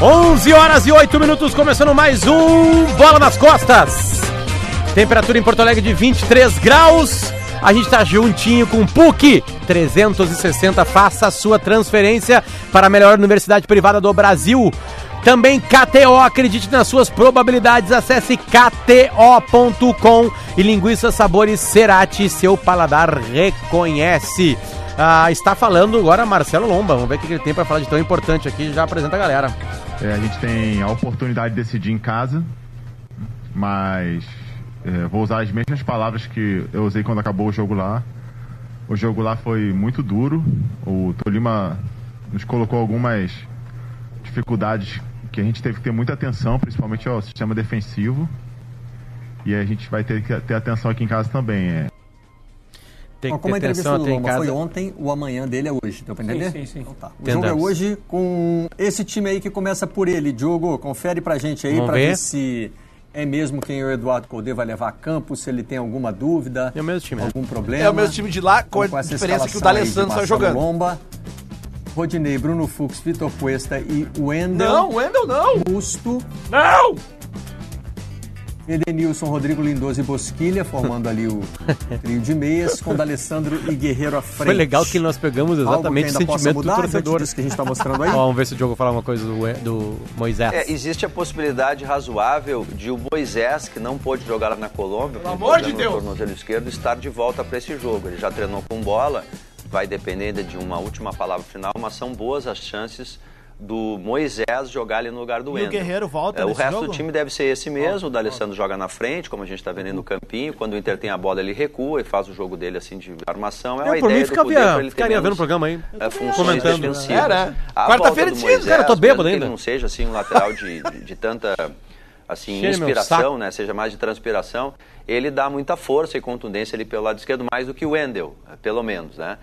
11 horas e 8 minutos, começando mais um Bola nas Costas. Temperatura em Porto Alegre de 23 graus. A gente tá juntinho com o PUC 360. Faça a sua transferência para a melhor universidade privada do Brasil. Também KTO, acredite nas suas probabilidades. Acesse kto.com e linguiça sabores Cerati, seu paladar reconhece. Ah, está falando agora Marcelo Lomba. Vamos ver o que ele tem para falar de tão importante aqui. Já apresenta a galera. É, a gente tem a oportunidade de decidir em casa, mas é, vou usar as mesmas palavras que eu usei quando acabou o jogo lá. O jogo lá foi muito duro. O Tolima nos colocou algumas dificuldades que a gente teve que ter muita atenção, principalmente ao sistema defensivo. E a gente vai ter que ter atenção aqui em casa também. É. Tem que Como ter a entrevista do Lomba foi ontem, o amanhã dele é hoje. Deu pra entender? Sim, sim, sim. Então tá. O jogo é hoje com esse time aí que começa por ele. Diogo, confere pra gente aí Vamos pra ver. ver se é mesmo quem o Eduardo Colde vai levar a campo, se ele tem alguma dúvida. É o mesmo time. Algum problema. É o mesmo time de lá, com, com a diferença que o D'Alessandro está jogando. Lomba, Rodinei, Bruno Fux, Vitor Cuesta e Wendel. Não, Wendel não! Musto. Não! Edenilson, Rodrigo Lindoso e Bosquilha, formando ali o trio de meias, com D'Alessandro e Guerreiro à frente. Foi legal que nós pegamos exatamente o sentimento mudar, do torcedor. que a gente está mostrando aí. Ó, vamos ver se o Diogo falar uma coisa do, do Moisés. É, existe a possibilidade razoável de o Moisés, que não pôde jogar lá na Colômbia, pelo amor de Deus, tornozelo esquerdo, estar de volta para esse jogo. Ele já treinou com bola, vai depender de uma última palavra final, mas são boas as chances do Moisés jogar ali no lugar do Wendel. o Guerreiro volta é, O resto jogo? do time deve ser esse mesmo. O D'Alessandro joga na frente, como a gente está vendo no campinho. Quando o Inter tem a bola, ele recua e faz o jogo dele assim de armação. É, é por mim, ficaria, ficaria vendo o programa aí. É, funções defensivas. É, né? Quarta-feira de Moisés, cara, tô bêbado ainda. Que ele não seja assim um lateral de, de, de tanta assim, Cheio inspiração, né? Seja mais de transpiração, ele dá muita força e contundência ali pelo lado esquerdo, mais do que o Wendel, pelo menos, né?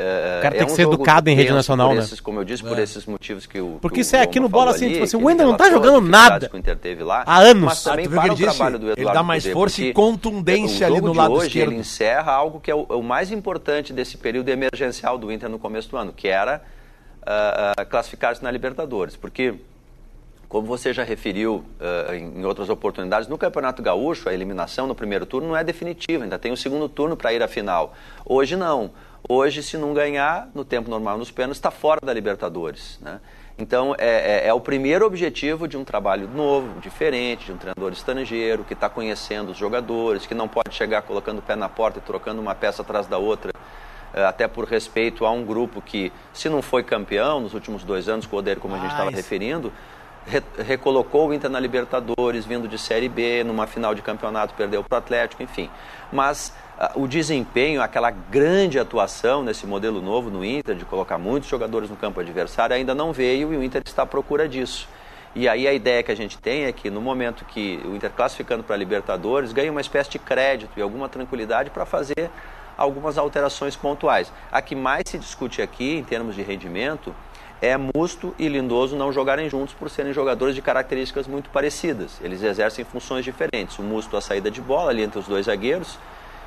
É, o cara tem é que ser educado em rede nacional, né? Esses, como eu disse, é. por esses motivos que o. Porque isso é aqui no bola assim, tipo assim, o Wendel não tá jogando nada. Lá, há anos. Mas também ah, para o trabalho do Eduardo Ele dá mais força e contundência ali no lado hoje, esquerdo. Ele encerra algo que é o, o, mais importante desse período emergencial do Inter no começo do ano, que era uh, uh, classificar-se na Libertadores. Porque como você já referiu uh, em outras oportunidades, no Campeonato Gaúcho, a eliminação no primeiro turno não é definitiva, ainda tem o um segundo turno para ir à final. Hoje não. Hoje, se não ganhar no tempo normal nos pênaltis, está fora da Libertadores. Né? Então, é, é, é, o primeiro objetivo de um trabalho novo, diferente, de um treinador estrangeiro, que está conhecendo os jogadores, que não pode chegar colocando o pé na porta e trocando uma peça atrás da outra, é, até por respeito a um grupo que, se não foi campeão nos últimos dois anos, com o Odeiro, como a gente estava referindo, re recolocou o Inter na Libertadores, vindo de Série B, numa final de campeonato, perdeu para o Atlético, enfim. Mas o desempenho, aquela grande atuação nesse modelo novo no Inter, de colocar muitos jogadores no campo adversário, ainda não veio e o Inter está à procura disso. E aí a ideia que a gente tem é que no momento que o Inter classificando para a Libertadores, ganhe uma espécie de crédito e alguma tranquilidade para fazer algumas alterações pontuais. A que mais se discute aqui, em termos de rendimento, é Musto e Lindoso não jogarem juntos por serem jogadores de características muito parecidas. Eles exercem funções diferentes. O Musto a saída de bola ali entre os dois zagueiros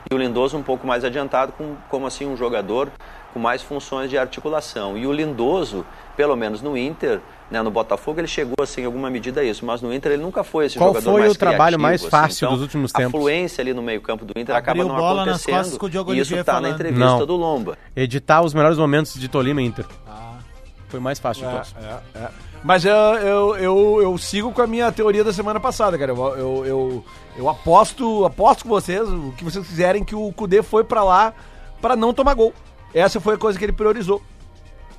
e o Lindoso um pouco mais adiantado, com, como assim um jogador com mais funções de articulação. E o Lindoso, pelo menos no Inter, né, no Botafogo, ele chegou assim, em alguma medida a isso, mas no Inter ele nunca foi esse Qual jogador foi mais o trabalho mais assim. fácil então, dos últimos tempos? A fluência ali no meio-campo do Inter Abriu acaba não acontecendo. E isso está na entrevista não. do Lomba. Editar os melhores momentos de Tolima e Inter. Ah. Foi mais fácil de é, todos. É, é. Mas eu, eu, eu, eu, sigo com a minha teoria da semana passada, cara. Eu, eu, eu, eu, aposto, aposto com vocês, o que vocês quiserem, que o Kudê foi para lá para não tomar gol. Essa foi a coisa que ele priorizou.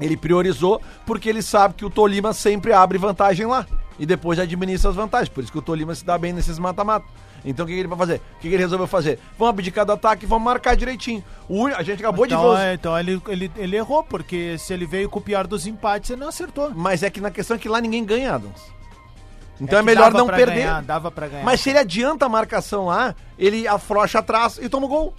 Ele priorizou porque ele sabe que o Tolima sempre abre vantagem lá. E depois administra as vantagens. Por isso que o Tolima se dá bem nesses mata-mata. Então o que, que ele vai fazer? O que, que ele resolveu fazer? Vamos abdicar do ataque e vamos marcar direitinho. O, a gente acabou então, de ver. Os... É, então ele, ele, ele errou, porque se ele veio com o pior dos empates, ele não acertou. Mas é que na questão é que lá ninguém ganha, Adams. Então é, é melhor não perder. Ganhar, dava pra ganhar. Mas se ele adianta a marcação lá, ele afrouxa atrás e toma o gol.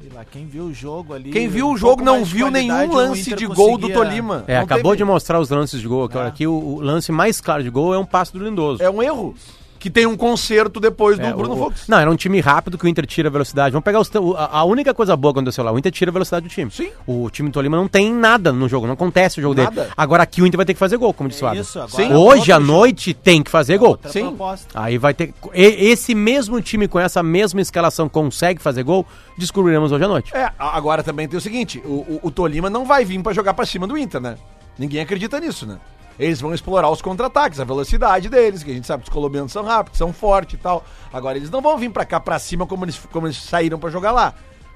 Sei lá, quem viu o jogo ali. Quem viu um o jogo não viu nenhum lance de gol do Tolima. É, acabou teve... de mostrar os lances de gol. Aqui, é. aqui o, o, lance mais claro de gol é um passo do Lindoso. É um erro. Que tem um conserto depois do é, Bruno o, Fux. Não, era um time rápido que o Inter tira a velocidade. Vamos pegar os, a, a, única coisa boa que aconteceu lá, o Inter tira a velocidade do time. Sim. O time do Tolima não tem nada no jogo, não acontece o jogo nada. dele. Agora aqui o Inter vai ter que fazer gol, como disse o Adam. Isso, agora Sim. Hoje à noite jogo. tem que fazer gol. Sim. Proposta. Aí vai ter esse mesmo time com essa mesma escalação consegue fazer gol, descobriremos hoje à noite. É, agora também tem o seguinte, o, o, o Tolima não vai vir para jogar para cima do Inter, né? Ninguém acredita nisso, né? Eles vão explorar os contra-ataques, a velocidade deles, que a gente sabe que os colombianos são rápidos, são fortes e tal. Agora, eles não vão vir para cá para cima como eles, como eles saíram para jogar lá.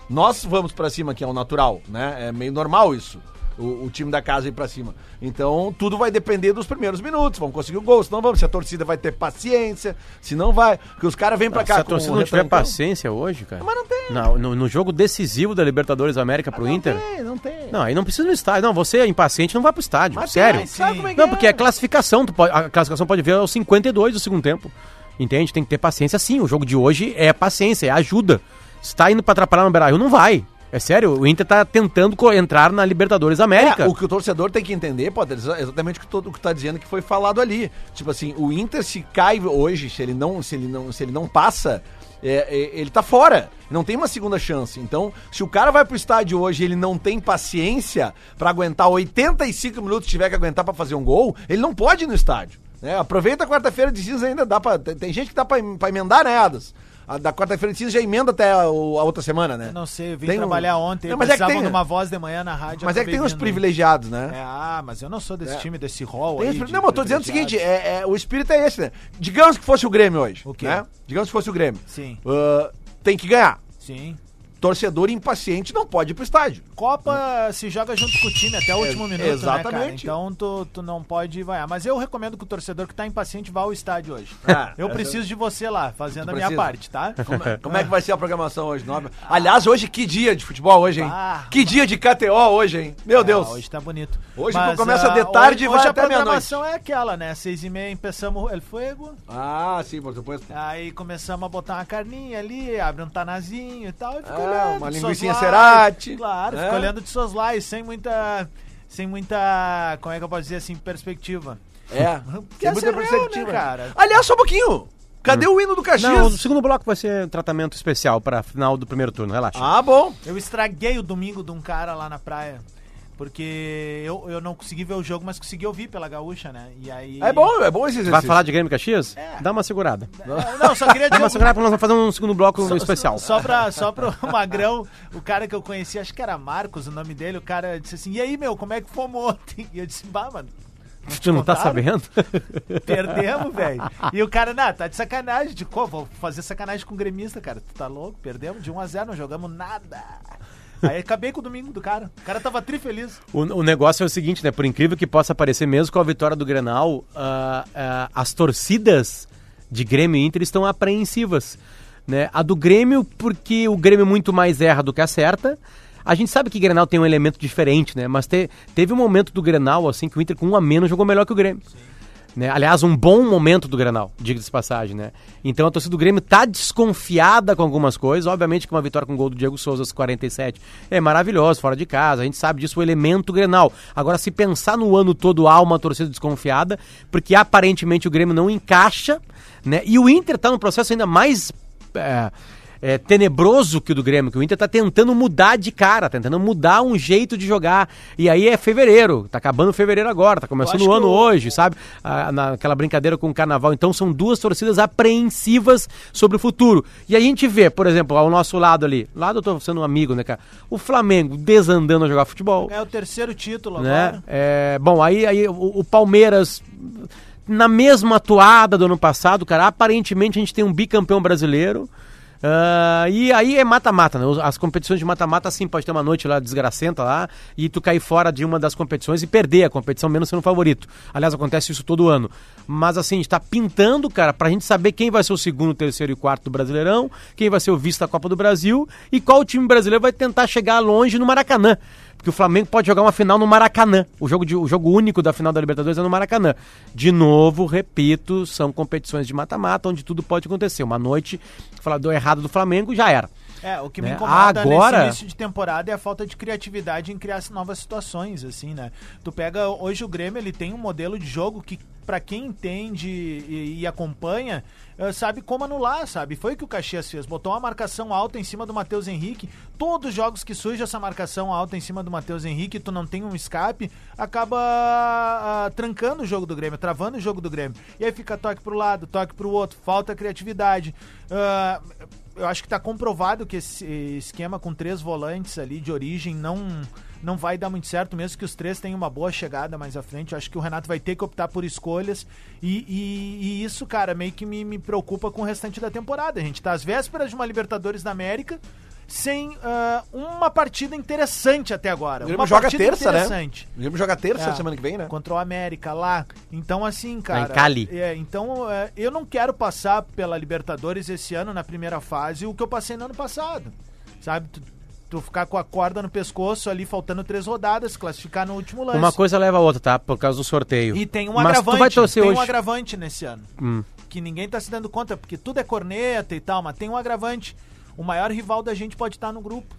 Nós vamos para cima, que é o natural, né? É meio normal isso o, o, time da casa ir pra cima. Então, tudo vai depender dos primeiros minutos. Vamos conseguir o gol, se não vamos. Se a torcida vai ter paciência, se não vai. Porque os caras vêm pra cá Se a torcida não tiver paciência hoje, cara. Mas não tem. Não, no, no, jogo decisivo da Libertadores América pro ah, não Inter. Não tem, não tem. Não, aí não precisa no estádio. Não, você é impaciente, não vai pro estádio. Mas sério. Tem, é não, porque é classificação. Pode, a classificação pode ver aos 52 do segundo tempo. Entende? Tem que ter paciência sim. O jogo de hoje é paciência, é ajuda. Se tá indo pra atrapalhar no Beira-Rio, não vai. É sério, o Inter tá tentando entrar na Libertadores América. É, o que o torcedor tem que entender, pode é exatamente o que, tá dizendo que foi falado ali. Tipo assim, o Inter se cai hoje, se ele não, se ele não, se ele não passa, é, é, ele tá fora. Não tem uma segunda chance. Então, se o cara vai pro estádio hoje ele não tem paciência para aguentar 85 minutos, tiver que aguentar para fazer um gol, ele não pode ir no estádio. Né? Aproveita a quarta-feira de cinza ainda dá para tem gente que dá para emendar neadas. A da quarta-feira de já emenda até a, a, outra semana, né? Eu não sei, eu vim tem trabalhar um... ontem, não, mas é que tem... numa voz de manhã na rádio. Mas é que tem uns privilegiados, né? É, ah, mas eu não sou desse é. time, desse rol aí. Não, mas eu tô dizendo o seguinte, é, é, o espírito é esse, né? Digamos que fosse o Grêmio hoje. O quê? Né? Digamos que fosse o Grêmio. Sim. Uh, tem que ganhar. Sim torcedor impaciente não pode ir pro estádio. Copa se joga junto com o time até o último minuto, exatamente. Né, então tu, tu não pode vai. Mas eu recomendo que o torcedor que tá impaciente vá ao estádio hoje. Ah, eu preciso de você lá, fazendo a minha parte, tá? Como, é, como, é que vai ser a programação hoje, Nova? Aliás, hoje que dia de futebol hoje, hein? Ah, que dia de KTO hoje, hein? Meu é, Deus. Hoje tá bonito. Hoje Mas, começa de ah, tarde hoje, e vai até meia-noite. a programação é aquela, né? Seis e meia começamos El Fuego. Ah, sim, por supuesto. Aí começamos a botar uma carninha ali, abre um tanazinho e tal. E fica ah, uma linguiça Cerati. Claro, é. fica olhando de suas lives sem muita. Sem muita. Como é que eu posso dizer assim? Perspectiva. É. Porque muita real, perspectiva. Né, cara? Aliás, só um pouquinho. Cadê hum. o hino do Caxias? Não, o segundo bloco vai ser um tratamento especial para final do primeiro turno, relaxa. Ah, bom. Eu estraguei o domingo de um cara lá na praia. Porque eu, eu não consegui ver o jogo, mas consegui ouvir pela gaúcha, né? E aí... É bom, é bom esse exercício. Vai falar de Grêmio Caxias? É. Dá uma segurada. Não, só queria dizer... Dá uma segurada pra nós fazer um segundo bloco só, especial. Só, pra, só pro Magrão, o cara que eu conheci, acho que era Marcos o nome dele, o cara disse assim, e aí, meu, como é que fomos ontem? E eu disse, bah, mano... Tu não tá sabendo? Perdemos, velho. E o cara, não, tá de sacanagem. De, vou fazer sacanagem com o gremista, cara. Tu tá louco? Perdemos de 1 a 0 não jogamos nada. Aí acabei com o domingo do cara. O cara tava tri feliz. O, o negócio é o seguinte, né? Por incrível que possa parecer, mesmo com a vitória do Grenal, uh, uh, as torcidas de Grêmio e Inter estão apreensivas. Né? A do Grêmio, porque o Grêmio muito mais erra do que acerta. A gente sabe que o Grenal tem um elemento diferente, né? Mas te, teve um momento do Grenal, assim, que o Inter com um a menos jogou melhor que o Grêmio. Sim. Né? Aliás, um bom momento do Granal, diga-se passagem, né? Então a torcida do Grêmio tá desconfiada com algumas coisas. Obviamente que uma vitória com o gol do Diego Souza aos 47 é maravilhoso, fora de casa. A gente sabe disso, o elemento Grenal. Agora, se pensar no ano todo há uma torcida desconfiada, porque aparentemente o Grêmio não encaixa, né? E o Inter tá num processo ainda mais. É é, tenebroso que o do Grêmio, que o Inter tá tentando mudar de cara, tentando mudar um jeito de jogar. E aí é fevereiro, tá acabando fevereiro agora, tá começando o ano hoje, sabe? Ah, naquela brincadeira com o carnaval. Então são duas torcidas apreensivas sobre o futuro. E a gente vê, por exemplo, ao nosso lado ali, lado eu tô sendo um amigo, né, cara? O Flamengo desandando a jogar futebol. É o terceiro título né? agora. É, bom, aí, aí o, o Palmeiras na mesma atuada do ano passado, cara. Aparentemente a gente tem um bicampeão brasileiro. Uh, e aí é mata-mata, né? As competições de mata-mata, sim, pode ter uma noite lá desgracenta lá e tu cair fora de uma das competições e perder a competição, menos sendo favorito. Aliás, acontece isso todo ano. Mas assim, a gente tá pintando, cara, pra gente saber quem vai ser o segundo, terceiro e quarto do Brasileirão, quem vai ser o vice da Copa do Brasil e qual time brasileiro vai tentar chegar longe no Maracanã que o Flamengo pode jogar uma final no Maracanã. O jogo, de, o jogo único da final da Libertadores é no Maracanã. De novo, repito, são competições de mata-mata onde tudo pode acontecer. Uma noite, falar do errado do Flamengo, já era. É, o que né? me incomoda Agora... nesse início de temporada é a falta de criatividade em criar novas situações, assim, né? Tu pega, hoje o Grêmio, ele tem um modelo de jogo que para quem entende e, e acompanha, uh, sabe como anular, sabe? Foi o que o Caxias fez, botou uma marcação alta em cima do Matheus Henrique. Todos os jogos que surge essa marcação alta em cima do Matheus Henrique, tu não tem um escape, acaba uh, trancando o jogo do Grêmio, travando o jogo do Grêmio. E aí fica toque pro lado, toque pro outro, falta criatividade. Uh, eu acho que está comprovado que esse esquema com três volantes ali de origem não não vai dar muito certo, mesmo que os três tenham uma boa chegada mais à frente. Eu acho que o Renato vai ter que optar por escolhas. E, e, e isso, cara, meio que me, me preocupa com o restante da temporada. A gente tá às vésperas de uma Libertadores da América sem uh, uma partida interessante até agora. O Grêmio joga terça, né? O Grêmio joga terça é, semana que vem, né? Contra o América lá. Então, assim, cara. Em Cali. É, então, é, eu não quero passar pela Libertadores esse ano na primeira fase o que eu passei no ano passado. Sabe? Tu, ficar com a corda no pescoço ali, faltando três rodadas, classificar no último lance. Uma coisa leva a outra, tá? Por causa do sorteio. E tem um Mas agravante. Tu vai torcer tem hoje. um agravante nesse ano. Hum. Que ninguém tá se dando conta, porque tudo é corneta e tal, mas tem um agravante o maior rival da gente pode estar no grupo.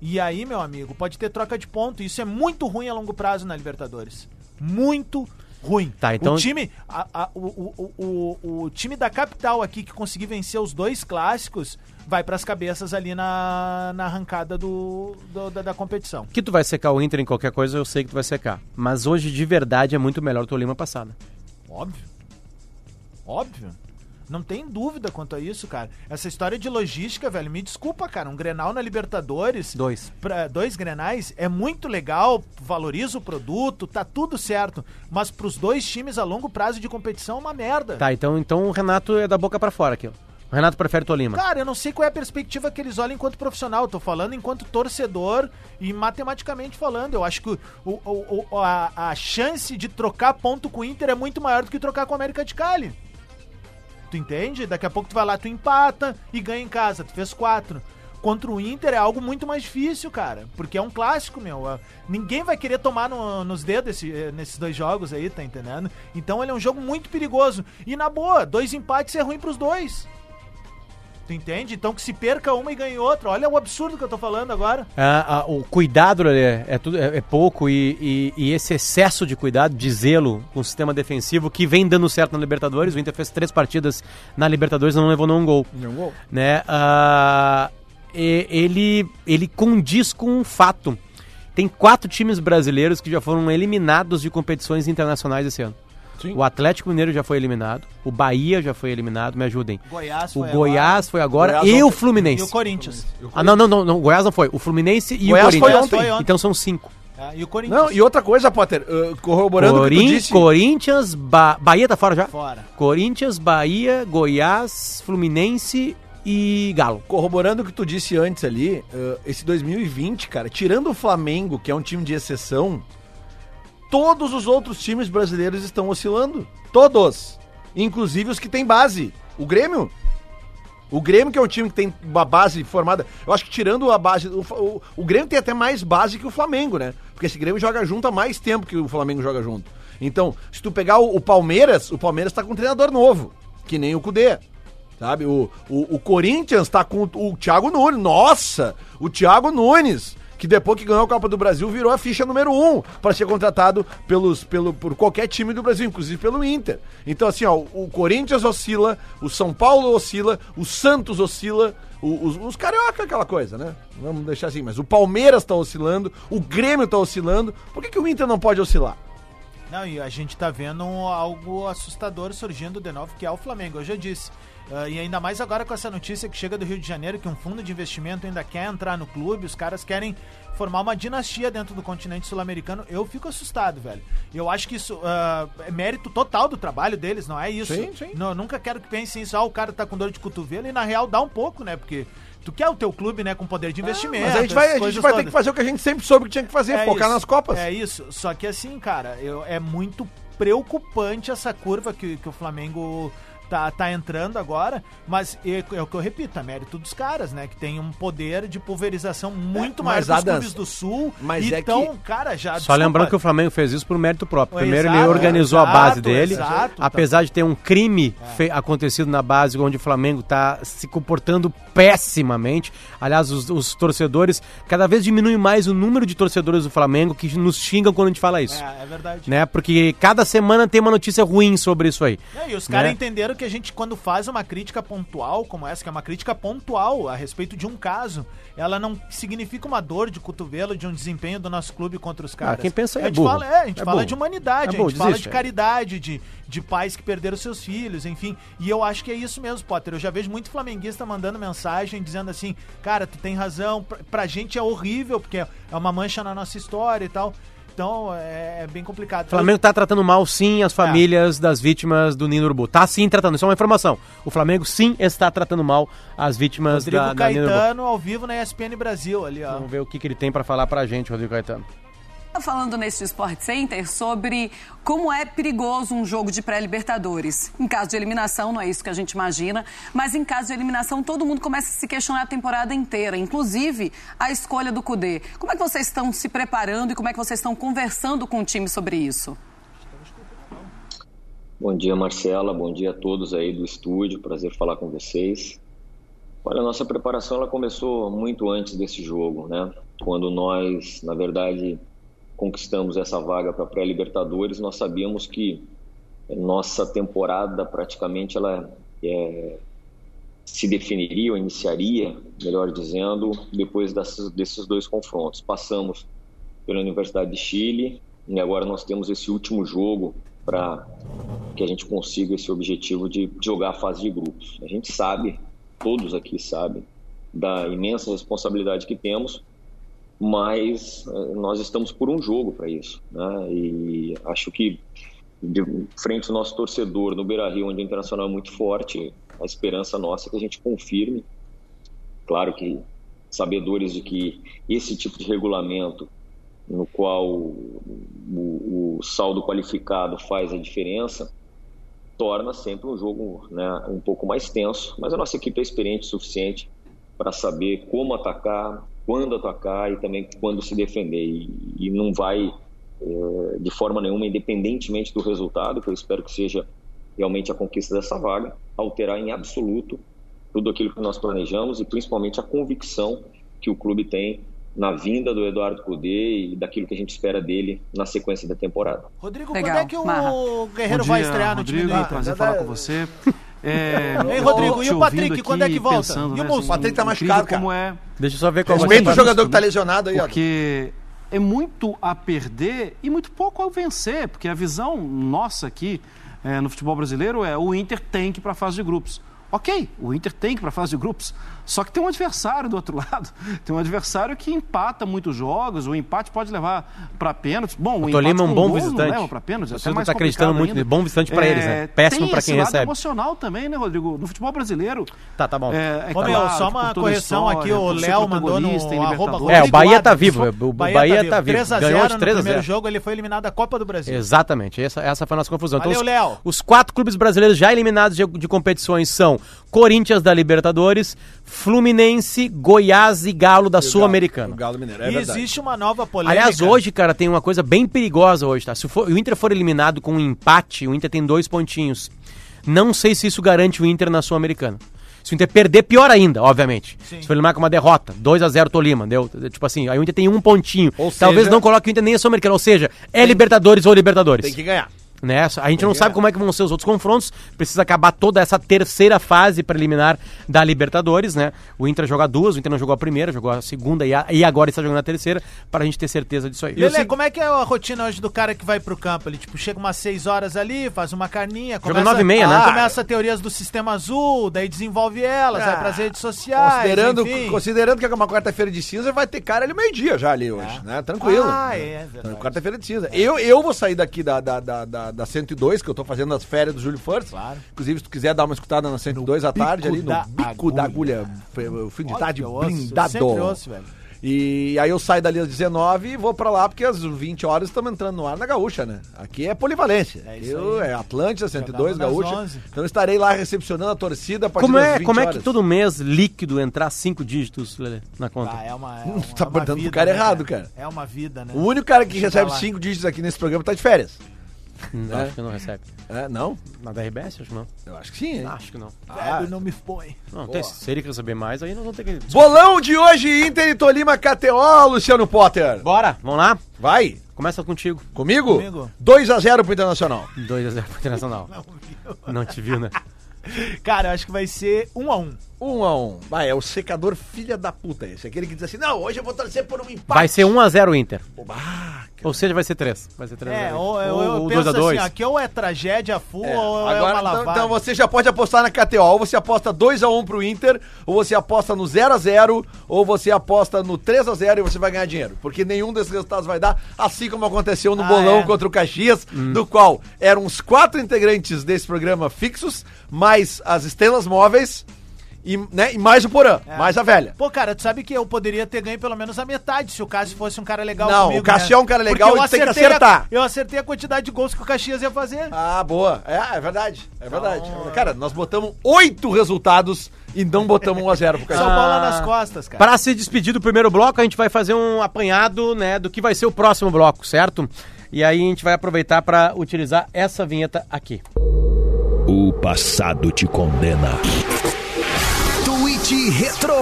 E aí, meu amigo, pode ter troca de ponto. Isso é muito ruim a longo prazo na Libertadores. Muito ruim. Tá, então... O time, a, a, o, o, o, o, time da capital aqui que conseguir vencer os dois clássicos vai para as cabeças ali na, na arrancada do, do da, da, competição. Que tu vai secar o Inter em qualquer coisa, eu sei que tu vai secar. Mas hoje, de verdade, é muito melhor o Tolima passada. Óbvio. Óbvio. Não tem dúvida quanto a isso, cara. Essa história de logística, velho, me desculpa, cara. Um Grenal na Libertadores. Dois. Pra, dois Grenais é muito legal, valoriza o produto, tá tudo certo. Mas pros dois times a longo prazo de competição é uma merda. Tá, então, então o Renato é da boca para fora aqui, ó. Renato prefere Tolima. Cara, eu não sei qual é a perspectiva que eles olham enquanto profissional. Eu tô falando enquanto torcedor e matematicamente falando. Eu acho que o, o, o, a, a chance de trocar ponto com o Inter é muito maior do que trocar com o América de Cali. Tu entende? Daqui a pouco tu vai lá, tu empata e ganha em casa. Tu fez quatro. Contra o Inter é algo muito mais difícil, cara. Porque é um clássico, meu. Ah, ninguém vai querer tomar no, nos dedos esse, eh, nesses dois jogos aí, tá entendendo? Então ele é um jogo muito perigoso. E na boa, dois empates é ruim pros dois. Tu entende? Então que se perca uma e ganhe outra. Olha o absurdo que eu tô falando agora. Ah, o cuidado é, é, tudo, é, é pouco e, e, e, esse excesso de cuidado, de zelo com o sistema defensivo que vem dando certo na Libertadores. O Inter fez três partidas na Libertadores e não levou nenhum gol. Nenhum gol. Né? Ah, ele, ele condiz com um fato. Tem quatro times brasileiros que já foram eliminados de competições internacionais esse ano. Sim. O Atlético Mineiro já foi eliminado. O Bahia já foi eliminado. Me ajudem. Goiás o foi Goiás agora. foi agora Goiás e o Fluminense. E o Corinthians. Ah, não, não, não, não. Goiás não foi. O Fluminense e Goiás o Corinthians. Foi ontem. Então são cinco. É, e o Corinthians. Não, e outra coisa, Potter, uh, corroborando Corin o que tu disse... Corinthians, ba Bahia tá fora já? Fora. Corinthians, Bahia, Goiás, Fluminense e Galo. Corroborando o que tu disse antes ali, uh, esse 2020, cara, tirando o Flamengo, que é um time de exceção, todos os outros times brasileiros estão oscilando. Todos. Inclusive os que têm base. O Grêmio. O Grêmio, que é um time que tem uma base formada. Eu acho que tirando a base. O, o, o Grêmio tem até mais base que o Flamengo, né? Porque esse Grêmio joga junto há mais tempo que o Flamengo joga junto. Então, se tu pegar o, o Palmeiras, o Palmeiras tá com um treinador novo. Que nem o Cudê. Sabe? O, o, Corinthians tá com o Thiago Nunes. Nossa! O Thiago Nunes que depois que ganhou a Copa do Brasil virou a ficha número um para ser contratado pelos, pelo, por qualquer time do Brasil, inclusive pelo Inter. Então, assim, ó, o Corinthians oscila, o São Paulo oscila, o Santos oscila, os, os carioca, aquela coisa, né? Vamos deixar assim, mas o Palmeiras tá oscilando, o Grêmio tá oscilando. Por que, que o Inter não pode oscilar? Não, e a gente tá vendo algo assustador surgindo de novo, que é o Flamengo. Eu já disse. Uh, e ainda mais agora com essa notícia que chega do Rio de Janeiro, que um fundo de investimento ainda quer entrar no clube, os caras querem formar uma dinastia dentro do continente sul-americano. Eu fico assustado, velho. Eu acho que isso uh, é mérito total do trabalho deles, não é isso? Sim, sim. Não, nunca quero que pensem isso, ah, o cara tá com dor de cotovelo, e na real dá um pouco, né? Porque tu quer o teu clube, né, com poder de investimento. Ah, mas a gente vai, a gente vai ter que fazer o que a gente sempre soube que tinha que fazer, é focar isso, nas Copas. É isso. Só que assim, cara, eu, é muito preocupante essa curva que, que o Flamengo tá, tá entrando agora, mas é, é, o que eu repito, é mérito dos caras, né? Que tem um poder de pulverização muito é, maior que os clubes do Sul. Mas então, é que... cara, já. Só desculpa. lembrando que o Flamengo fez isso por mérito próprio. Primeiro exato, ele organizou exato, a base dele. Exato, apesar tá. de ter um crime é. acontecido na base onde o Flamengo tá se comportando pessimamente. Aliás, os, os, torcedores, cada vez diminui mais o número de torcedores do Flamengo que nos xingam quando a gente fala isso. É, é verdade. Né? Porque cada semana tem uma notícia ruim sobre isso aí. É, e os caras né? entenderam que a gente, quando faz uma crítica pontual como essa, que é uma crítica pontual a respeito de um caso, ela não significa uma dor de cotovelo de um desempenho do nosso clube contra os caras. Ah, quem pensa é a gente burro. Fala, é, a gente é fala burro. de humanidade, é a gente fala de caridade, de, de pais que perderam seus filhos, enfim. E eu acho que é isso mesmo, Potter. Eu já vejo muito flamenguista mandando mensagem dizendo assim, cara, tu tem razão, pra, pra gente é horrível, porque é uma mancha na nossa história e tal. Então é, é, bem complicado. O Flamengo está tratando mal, sim, as famílias é. das vítimas do Nino Urubu. Tá sim tratando, isso é uma informação. O Flamengo sim está tratando mal as vítimas Rodrigo da, da Caetano ao vivo na ESPN Brasil ali, ó. Vamos ver o que, que ele tem para falar pra gente, Rodrigo Caetano falando neste Sport Center sobre como é perigoso um jogo de pré-libertadores. Em caso de eliminação, não é isso que a gente imagina, mas em caso de eliminação, todo mundo começa a se questionar a temporada inteira, inclusive a escolha do CUDE. Como é que vocês estão se preparando e como é que vocês estão conversando com o time sobre isso? Bom dia, Marcela. Bom dia a todos aí do estúdio. Prazer falar com vocês. Olha, a nossa preparação ela começou muito antes desse jogo, né? Quando nós, na verdade, conquistamos essa vaga para pré-libertadores, nós sabíamos que nossa temporada praticamente ela é, se definiria ou iniciaria, melhor dizendo, depois dessas, desses dois confrontos. Passamos pela Universidade de Chile e agora nós temos esse último jogo para que a gente consiga esse objetivo de jogar a fase de grupos. A gente sabe, todos aqui sabem, da imensa responsabilidade que temos mas eh, nós estamos por um jogo para isso. Né? E acho que, de frente ao nosso torcedor no Beira Rio, onde o Internacional é muito forte, a esperança nossa é que a gente confirme. Claro que, sabedores de que esse tipo de regulamento, no qual o, o saldo qualificado faz a diferença, torna sempre um jogo né, um pouco mais tenso, mas a nossa equipe é experiente o suficiente para saber como atacar, quando atacar e também quando se defender. E, e não vai, é, de forma nenhuma, independentemente do resultado, que eu espero que seja realmente a conquista dessa vaga, alterar em absoluto tudo aquilo que nós planejamos e principalmente a convicção que o clube tem na vinda do Eduardo Cudê e daquilo que a gente espera dele na sequência da temporada. Rodrigo, Legal. quando é que o Marra. Guerreiro dia, vai estrear no Rodrigo, time do Inter? Prazer falar com você. É, Ei, Rodrigo, e o Patrick, quando é que volta? Pensando, e o né, Patrick tá machucado, cara. Como é... Deixa eu só ver qual Respeita o jogador que tá lesionado aí, Porque é muito a perder e muito pouco a vencer, porque a visão nossa aqui é, no futebol brasileiro é o Inter tem que ir para a fase de grupos. Ok, o Inter tem que ir para a fase de grupos, só que tem um adversário do outro lado. Tem um adversário que empata muitos jogos, o empate pode levar para pênaltis. Bom, o, o Tolima é um bom visitante. Leva para pênaltis, Você está acreditando muito ainda. bom visitante para é, eles, né? Péssimo para quem recebe. emocional também, né, Rodrigo? No futebol brasileiro. Tá, tá bom. É, é Ô, meu, só uma correção aqui, o Léo mandou no arroba É, o Bahia tá vivo. O Bahia tá vivo. 3x0 Ganhou no primeiro jogo, ele foi eliminado da Copa do Brasil. Exatamente, essa, essa foi a nossa confusão. Valeu, então, Léo. Os quatro clubes brasileiros já eliminados de, de competições são Corinthians da Libertadores, Fluminense, Goiás e Galo da Sul-Americana. Galo Mineiro, é e verdade. existe uma nova polêmica. Aliás, hoje, cara, tem uma coisa bem perigosa hoje, tá? Se for, o Inter for eliminado com um empate, o Inter tem dois pontinhos. Não sei se isso garante o Inter na Sul-Americana. Se o Inter perder, pior ainda, obviamente. Sim. Se for eliminar com uma derrota, 2 a 0 Tolima, deu? Tipo assim, aí o Inter tem um pontinho. Ou Talvez seja... não coloque o Inter nem a Sul-Americana, ou seja, é tem... Libertadores ou Libertadores. Tem que ganhar. Né? A gente não sabe como é que vão ser os outros confrontos. Precisa acabar toda essa terceira fase preliminar da Libertadores, né? O Inter joga duas, o Inter não jogou a primeira, jogou a segunda e, a, e agora está jogando a terceira, para a gente ter certeza disso aí. Lelê, como é que é a rotina hoje do cara que vai pro campo? Ele tipo, chega umas 6 horas ali, faz uma carninha, começa, Joga 9 e meia, né? Ah, começa teorias do sistema azul, daí desenvolve elas, ah, vai pras redes sociais. Considerando, considerando que é uma quarta-feira de cinza, vai ter cara ali meio-dia já ali hoje, é. né? Tranquilo. Ah, é, verdade. Quarta-feira de cinza. Eu, eu vou sair daqui da, da, da, da, da 102, que eu tô fazendo as férias do Júlio First. Claro. Inclusive, se tu quiser dar uma escutada na 102 à tarde, ali no bico da agulha, o fim de tarde blindado. Ouço, velho. E aí eu saio dali às 19 e vou pra lá, porque às 20 horas estamos entrando no ar na Gaúcha, né? Aqui é polivalência. É, isso eu, é Atlântida, 102, Gaúcha. Então estarei lá recepcionando a torcida a partir como é, Como horas. é que todo mês líquido entrar cinco dígitos Lelê, na conta? Ah, é uma, é uma, tá é dando pro cara né, errado, cara. É uma vida, né? O único cara que recebe cinco dígitos aqui nesse programa tá de férias. Não, é. Acho que não recebe. É, não? Na da RBS, acho que não. Eu acho que sim, hein? Acho que não. Ah, não me expõe. Não, tem, se ele quer saber mais, aí nós vamos ter que... Bolão de hoje, Inter e Tolima KTO, Luciano Potter. Bora, vamos lá? Vai. Começa contigo. Comigo? Comigo. 2x0 pro Internacional. 2x0 pro Internacional. não, viu. não te viu, né? Cara, eu acho que vai ser 1x1. 1x1. Vai, é o secador filha da puta esse. Aquele que diz assim, não, hoje eu vou torcer por um empate. Vai ser 1x0 Inter. Oba. Ou seja, vai ser 3. Vai ser 3 É, ou, ou, ou 2 a 2 assim, aqui ou é tragédia full é. ou é Agora, é uma lavada. Então, então, você já pode apostar na KTO. Ou você aposta 2x1 pro Inter, ou você aposta no 0x0, ou você aposta no 3x0 e você vai ganhar dinheiro. Porque nenhum desses resultados vai dar, assim como aconteceu no ah, bolão é. contra o Caxias, hum. do qual eram os quatro integrantes desse programa fixos, mais as estrelas móveis e, né, e mais o Porã, é. mais a velha. Pô, cara, tu sabe que eu poderia ter ganho pelo menos a metade se o Cássio fosse um cara legal Não, comigo, o Cássio né? é um cara legal e tem que acertar. A, eu acertei a quantidade de gols que o Caxias ia fazer. Ah, boa. É, é verdade. É verdade. Então... Cara, nós botamos oito resultados e não botamos um a zero pro Caxias. Só bola nas costas, cara. Para se despedir do primeiro bloco, a gente vai fazer um apanhado, né, do que vai ser o próximo bloco, certo? E aí a gente vai aproveitar para utilizar essa vinheta aqui. O passado te condena. Tweet Retro.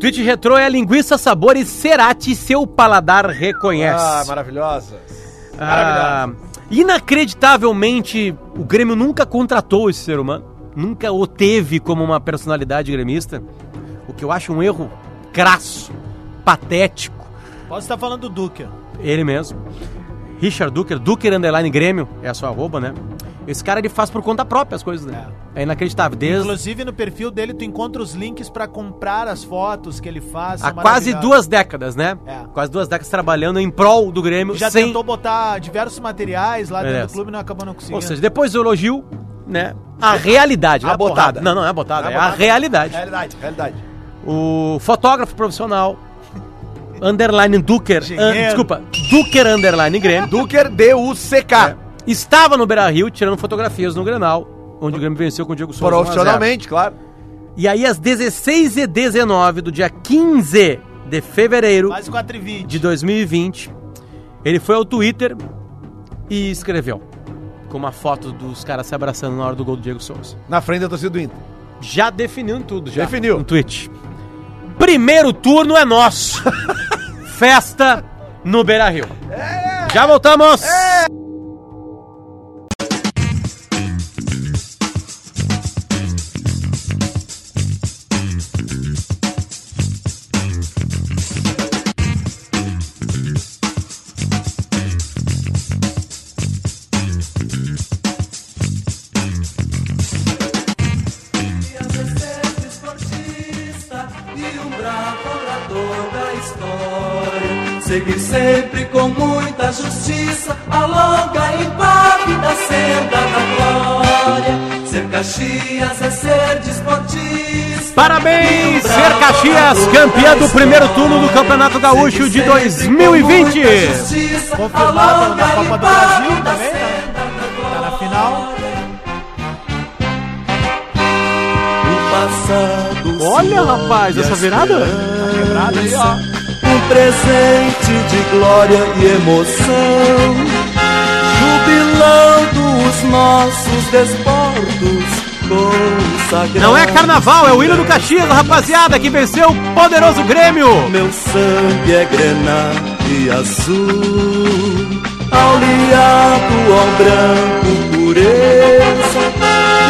Tweet Retro é a linguiça sabores Cerati, seu paladar reconhece. Ah, maravilhosa. Ah, inacreditavelmente, o Grêmio nunca contratou esse ser humano. Nunca o teve como uma personalidade gremista. O que eu acho um erro crasso, patético. Pode estar falando do Duker. Ele mesmo. Richard Duker, Duker Underline Grêmio, é a sua arroba, né? Esse cara ele faz por conta própria as coisas, né? É, é inacreditável. Desde... Inclusive no perfil dele tu encontra os links para comprar as fotos que ele faz. Há quase duas décadas, né? É. Quase duas décadas trabalhando em prol do Grêmio. Já sem... tentou botar diversos materiais lá dentro é. do clube e não acabou não conseguindo. Ou seja, depois do elogio, né? A realidade. A, a botada. Não, não é a botada, é, é a realidade. Realidade, realidade. O fotógrafo profissional underline Duker. Uh, desculpa, Duker underline Grêmio. Duker D-U-C-K. É estava no Beira Rio tirando fotografias no Grenal, onde o Grêmio venceu com o Diego Souza. Profissionalmente, claro. E aí, às 16 e 19 do dia 15 de fevereiro de 2020, ele foi ao Twitter e escreveu com uma foto dos caras se abraçando na hora do gol do Diego Souza. Na frente da torcida do Inter. Já definiu tudo, já. Definiu. Um tweet. Primeiro turno é nosso. Festa no Beira Rio. É. Já voltamos! É. justiça a longa e impávida senda da glória. Ser Caxias é ser desportista. Parabéns, Ser Caxias, campeã do primeiro turno do Campeonato Gaúcho de 2020. Confirmado na Copa do Brasil também, né? Tá na final. Olha, rapaz, essa virada. Tá quebrada aí, ó um presente de glória e emoção, jubilando os nossos desportos. Não é carnaval, é o hino do Caxias, rapaziada, que venceu o poderoso Grêmio. Meu sangue é grená e azul, aliado ao branco pureza,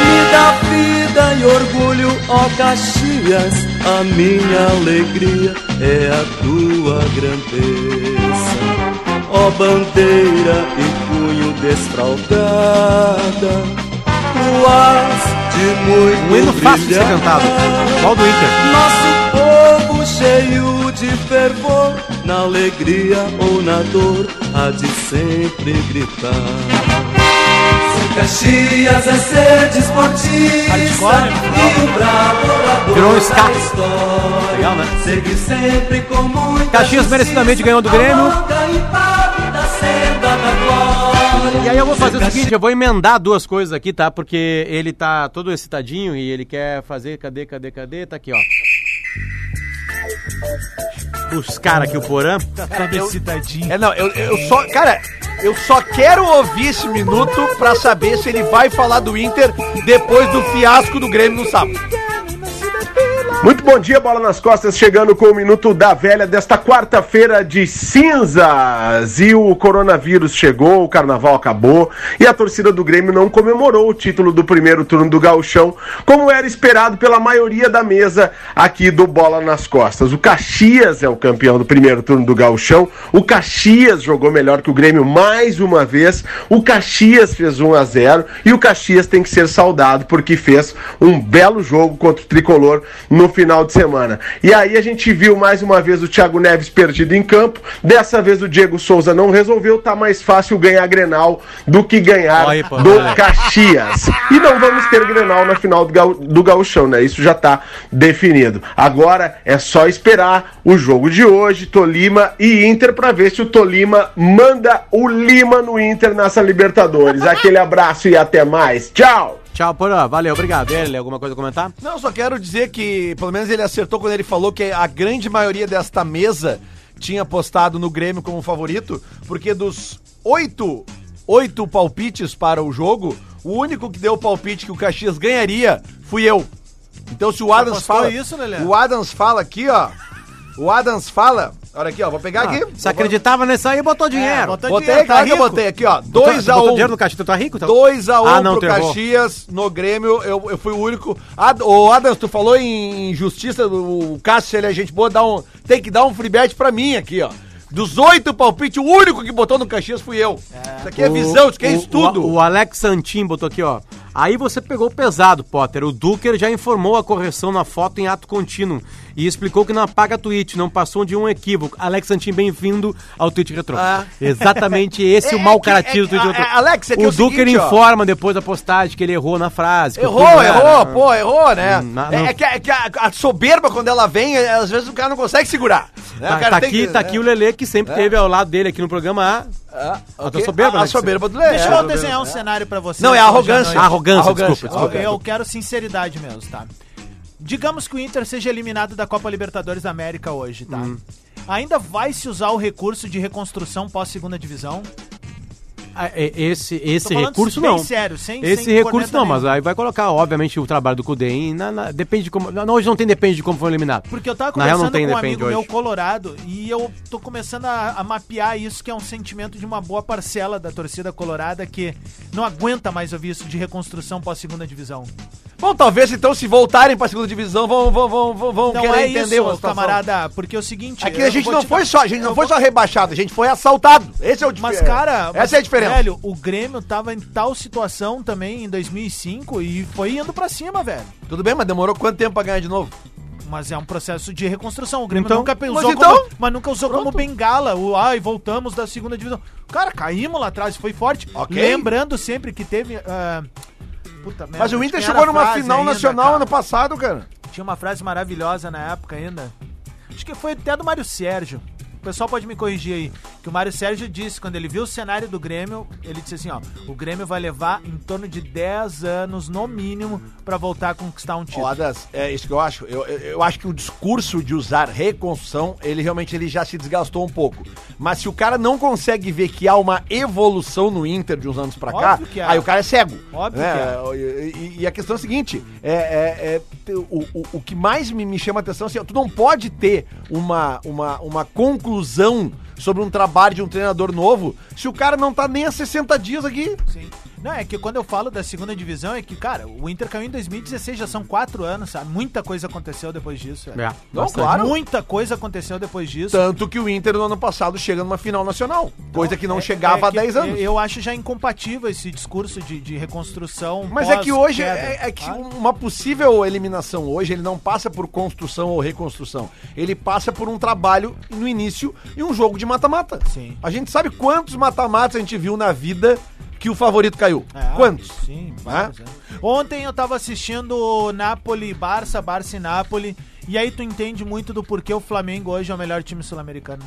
me dá vida e orgulho, ó Caxias, a minha alegria é a tua grandeza. Ó bandeira e punho desfraldada, luas de muito Um hino fácil de ser cantado, qual do Inter? Nosso povo cheio de fervor, na alegria ou na dor, há de sempre gritar. Caxias é ser desportista e o bravo Virou um ska. Legal, né? Seguir sempre com muita Caxias merecidamente ganhou do Grêmio. E aí eu vou fazer o seguinte, eu vou emendar duas coisas aqui, tá? Porque ele tá todo excitadinho e ele quer fazer, cadê, cadê, cadê? Tá aqui, ó. Os caras aqui, o Porã. Tá todo excitadinho. É, não, eu, eu só. Cara, eu só quero ouvir esse minuto pra saber se ele vai falar do Inter depois do fiasco do Grêmio no sábado. Muito bom dia, bola nas costas, chegando com o minuto da velha desta quarta-feira de cinzas. E o coronavírus chegou, o carnaval acabou e a torcida do Grêmio não comemorou o título do primeiro turno do Gauchão, como era esperado pela maioria da mesa aqui do Bola nas Costas. O Caxias é o campeão do primeiro turno do Gauchão. O Caxias jogou melhor que o Grêmio mais uma vez. O Caxias fez 1 a 0 e o Caxias tem que ser saudado porque fez um belo jogo contra o Tricolor no final de semana. E aí a gente viu mais uma vez o Thiago Neves perdido em campo. Dessa vez o Diego Souza não resolveu. Tá mais fácil ganhar Grenal do que ganhar pô, do é. Caxias. E não vamos ter Grenal na final do, Gau do Gauchão, né? Isso já tá definido. Agora é só esperar o jogo de hoje, Tolima e Inter, para ver se o Tolima manda o Lima no Inter nessa Libertadores. Aquele abraço e até mais. Tchau! Tchau, Porã. Valeu, obrigado. Ele, alguma coisa a comentar? Não, só quero dizer que, pelo menos ele acertou quando ele falou que a grande maioria desta mesa tinha apostado no Grêmio como favorito, porque dos oito, oito palpites para o jogo, o único que deu o palpite que o Caxias ganharia fui eu. Então se o Adams fala. isso, Lelé? O Adams fala aqui, ó. O Adams fala. Olha aqui, ó. Vou pegar aqui. Se acreditava nisso aí, botou dinheiro. botou Botei, dinheiro, tá que eu rico. botei aqui, ó. Botou- 2 a botou 1 dinheiro no Caxias, tu tá rico? Tá? 2x1 Ah, não, pro errou. Caxias no Grêmio, eu, eu fui o único. Ad, ô, Adams, tu falou em justiça, o Cássio, ele é gente boa, dá um, tem que dar um free bet pra mim aqui, ó. Dos oito palpites, o único que botou no Caxias fui eu. Isso aqui é visão, isso aqui é O- estudo. O, o Alex Santin botou aqui, ó. Aí você pegou pesado, Potter. O Duker já informou a correção na foto em ato contínuo e explicou que não apaga tweet, não passou de um equívoco. Alex Santin, bem-vindo ao Tweet Retro. Ah. Exatamente esse É o mau que- caratismo é do Tweet Retro. a- Alex, é que é o o Duker seguinte, ó. informa depois da postagem que ele errou na frase. Errou, errou, pô, errou, né? Hum, na- é, é que, é que a, a soberba, quando ela vem, é, às vezes o cara não consegue segurar. né? Tá, tá tem aqui, que- tá aqui né? o Lelê, que sempre É. teve ao lado dele aqui no programa A. Ah, A ok. tua soberba, a, a Alex? soberba do Lelé. Deixa É. eu desenhar um cenário pra você. Não, é arrogância. Arrogância, Arrogância. desculpa, desculpa. Eu, eu quero sinceridade mesmo, tá? Digamos que o Inter seja eliminado da Copa Libertadores da América hoje, tá? Hum. Ainda vai se usar o recurso de reconstrução pós-segunda divisão? Ah, é- Esse, esse recurso não. sério, sem- esse sem recurso não, mas aí vai colocar, obviamente, o trabalho do Cudem. Na, na- depende de como. Não, hoje não tem depende de como foi eliminado. Porque eu tava real, conversando com um amigo hoje. meu colorado e eu tô começando a, a mapear isso, que é um sentimento de uma boa parcela da torcida colorada que não aguenta mais ouvir isso de reconstrução pós-segunda divisão. Bom, talvez então, se voltarem pra segunda divisão, vão, vão, vão, vão, vão Não querer é entender isso, camarada, porque é o seguinte... Aqui eu a gente não foi só, a gente não foi só rebaixado, a gente foi assaltado. Esse é o Mas, cara, essa mas, é a diferença. Velho, o Grêmio tava em tal situação também em 2005 e foi indo pra cima, velho. Tudo bem, mas demorou quanto tempo pra ganhar de novo? Mas é um processo de reconstrução. O Grêmio Então- nunca Mas usou então? como, mas nunca usou como bengala. O ai, voltamos da segunda divisão. Cara, caímos lá atrás, foi forte. Ok. Lembrando sempre que teve. ah, puta merda. Mas o Inter chegou numa frase final ainda, nacional cara? ano passado, cara. Tinha uma frase maravilhosa na época ainda. Acho que foi até do Mário Sérgio. O pessoal pode me corrigir aí. Que o Mário Sérgio disse, quando ele viu o cenário do Grêmio, ele disse assim, ó, o Grêmio vai levar em torno de 10 anos, no mínimo, pra voltar a conquistar um título. Ó, Adas, é isso que eu acho. Eu, eu, eu acho que o discurso de usar reconstrução, ele realmente ele já se desgastou um pouco. Mas se o cara não consegue ver que há uma evolução no Inter de uns anos pra cá, há. aí o cara é cego. Óbvio né? que E, e- e a questão é a seguinte: é, é- é o, o, o que mais me, me chama a atenção é assim, ó, tu não pode ter uma, uma, uma conclusão sobre um trabalho de um treinador novo se o cara não tá nem há 60 dias aqui. Sim. Não, é que quando eu falo da segunda divisão, é que, cara, o Inter caiu em 2016, já são quatro anos, sabe? Muita coisa aconteceu depois disso. É, Não, claro. Muita coisa aconteceu depois disso. Tanto que o Inter no ano passado chega numa final nacional, coisa que não É- chegava é há que 10 anos. Eu acho já incompatível esse discurso de, de reconstrução. Mas é que hoje é, é que Ah, uma possível eliminação hoje ele não passa por construção ou reconstrução. Ele passa por um trabalho no início e um jogo de mata-mata. Sim. A gente sabe quantos mata-matas a gente viu na vida que o favorito caiu. É, Quantos? Sim, vários, é? Ontem eu tava assistindo Napoli, Barça, Barça e Napoli. E aí tu entende muito do porquê o Flamengo hoje é o melhor time sul-americano.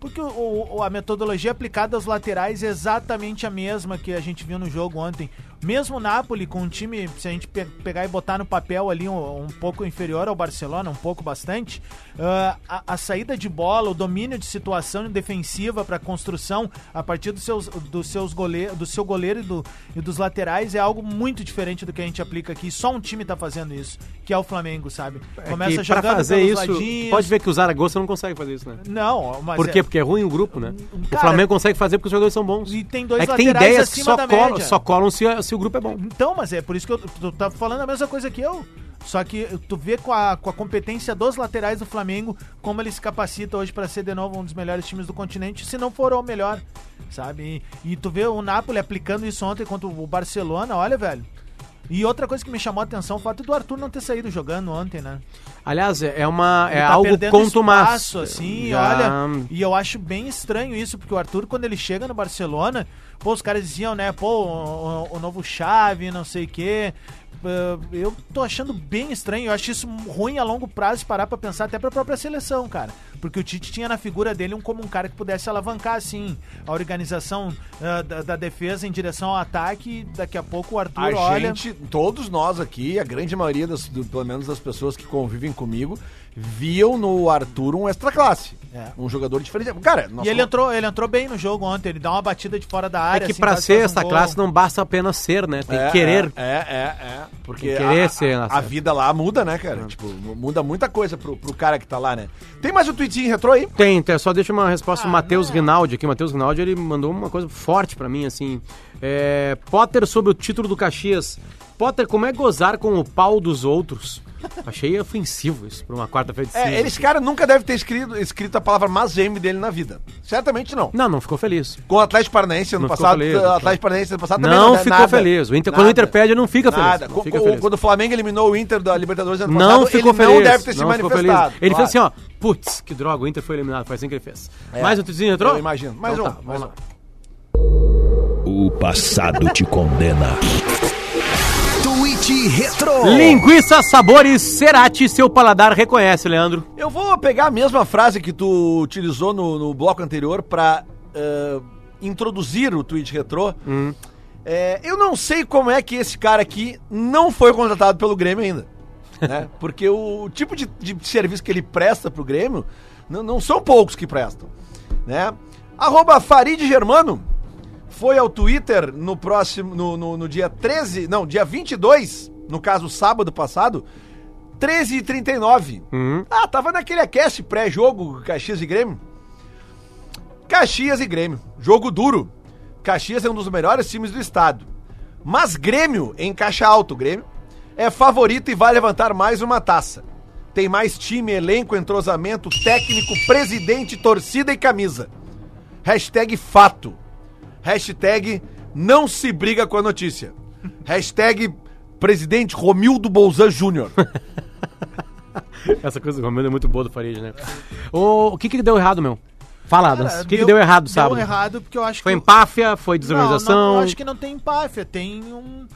Porque o, o, a metodologia aplicada aos laterais é exatamente a mesma que a gente viu no jogo ontem. Mesmo o Napoli, com um time, se a gente pe pegar e botar no papel ali um, um, pouco inferior ao Barcelona, um pouco bastante, uh, a, a, saída de bola, o domínio de situação defensiva para construção a partir dos seus, dos seus goleiros, do seu goleiro e, do, e dos laterais é algo muito diferente do que a gente aplica aqui. Só um time tá fazendo isso, que é o Flamengo, sabe? É Começa é jogando fazer isso, ladinhos. pode ver que o Zaragoza não consegue fazer isso, né? Não, mas Por quê? É... Porque é ruim o grupo, né? Cara, o Flamengo consegue fazer porque os jogadores são bons. E tem dois é que tem ideias que só colam, só colam se, se se o grupo é bom. Então, mas é por isso que eu, tu tá falando a mesma coisa que eu. Só que tu vê com a, com a competência dos laterais do Flamengo, como ele se capacita hoje para ser de novo um dos melhores times do continente, se não for o melhor, sabe? E, e tu vê o Napoli aplicando isso ontem contra o Barcelona, olha, velho. E outra coisa que me chamou a atenção, o fato do Arthur não ter saído jogando ontem, né? Aliás, é uma é tá algo contumaço, assim, Já... olha, e eu acho bem estranho isso, porque o Arthur quando ele chega no Barcelona, pô, os caras diziam, né, pô, o, o novo chave, não sei o quê. Eu tô achando bem estranho, eu acho isso ruim a longo prazo parar pra pensar até pra própria seleção, cara. Porque o Tite tinha na figura dele um, como um cara que pudesse alavancar, assim, a organização uh, da, da, defesa em direção ao ataque. Daqui a pouco o Arthur a olha. Gente, todos nós aqui, a grande maioria, das, do, pelo menos das pessoas que convivem comigo, viam no Arthur um extra classe. É. Um jogador diferente. Cara, e ele entrou, ele entrou bem no jogo ontem, ele dá uma batida de fora da é área. É que assim, pra ser essa um classe não basta apenas ser, né? Tem é, que querer. É, é, é. Porque Tem querer a, ser. A, a, vida lá muda, né, cara? Tipo, muda muita coisa pro, pro cara que tá lá, né? Tem mais um tweetinho retrô aí? Tem, tem só deixa uma resposta ah, do Matheus Rinaldi aqui. Matheus Rinaldi, ele mandou uma coisa forte pra mim, assim. É, Potter sobre o título do Caxias. Potter, como é gozar com o pau dos outros? Achei ofensivo isso pra uma quarta-feira de é, cinza. É, esse cara nunca deve ter escrito, escrito a palavra Mazembe dele na vida. Certamente não. Não, não ficou feliz. Com o Atlético Paranaense ano não passado, feliz, o Atlético Paranaense ano passado também não, não ficou nada, feliz. O Inter, quando o Inter perde, não fica feliz. Nada. Não fica feliz. Quando o Flamengo eliminou o Inter da Libertadores ano não passado, ficou ele feliz. não deve ter se manifestado. Ele claro. fez assim, ó, putz, que droga, o Inter foi eliminado, foi assim que ele fez. É. Mais um tweetzinho entrou? Eu imagino. Mais então, um, tá, mais um. O passado te condena. Tweet Retro. Linguiça, sabores, Cerati, seu paladar reconhece, Leandro. Eu vou pegar a mesma frase que tu utilizou no, no bloco anterior para uh, introduzir o Tweet Retro. Hum. É, eu não sei como é que esse cara aqui não foi contratado pelo Grêmio ainda. Né? Porque o tipo de, de, serviço que ele presta pro Grêmio não, não são poucos que prestam. Né? Arroba Farid Germano foi ao Twitter no próximo, no, no, no dia 13, não, dia 22, no caso sábado passado, 13 e 39 uhum. Ah, tava naquele aquece pré-jogo Caxias e Grêmio. Caxias e Grêmio, jogo duro. Caxias é um dos melhores times do estado. Mas Grêmio, em caixa alto, Grêmio, é favorito e vai levantar mais uma taça. Tem mais time, elenco, entrosamento, técnico, presidente, torcida e camisa. Hashtag fato. Hashtag não se briga com a notícia. Hashtag presidente Romildo Bolzan Júnior. Essa coisa do Romildo é muito boa do Farid, né? O, o que que deu errado, meu? Fala, o que, que deu errado, sabe? Deu errado porque eu acho foi que... Foi empáfia? Foi desorganização? Não, não, eu acho que não tem empáfia, tem um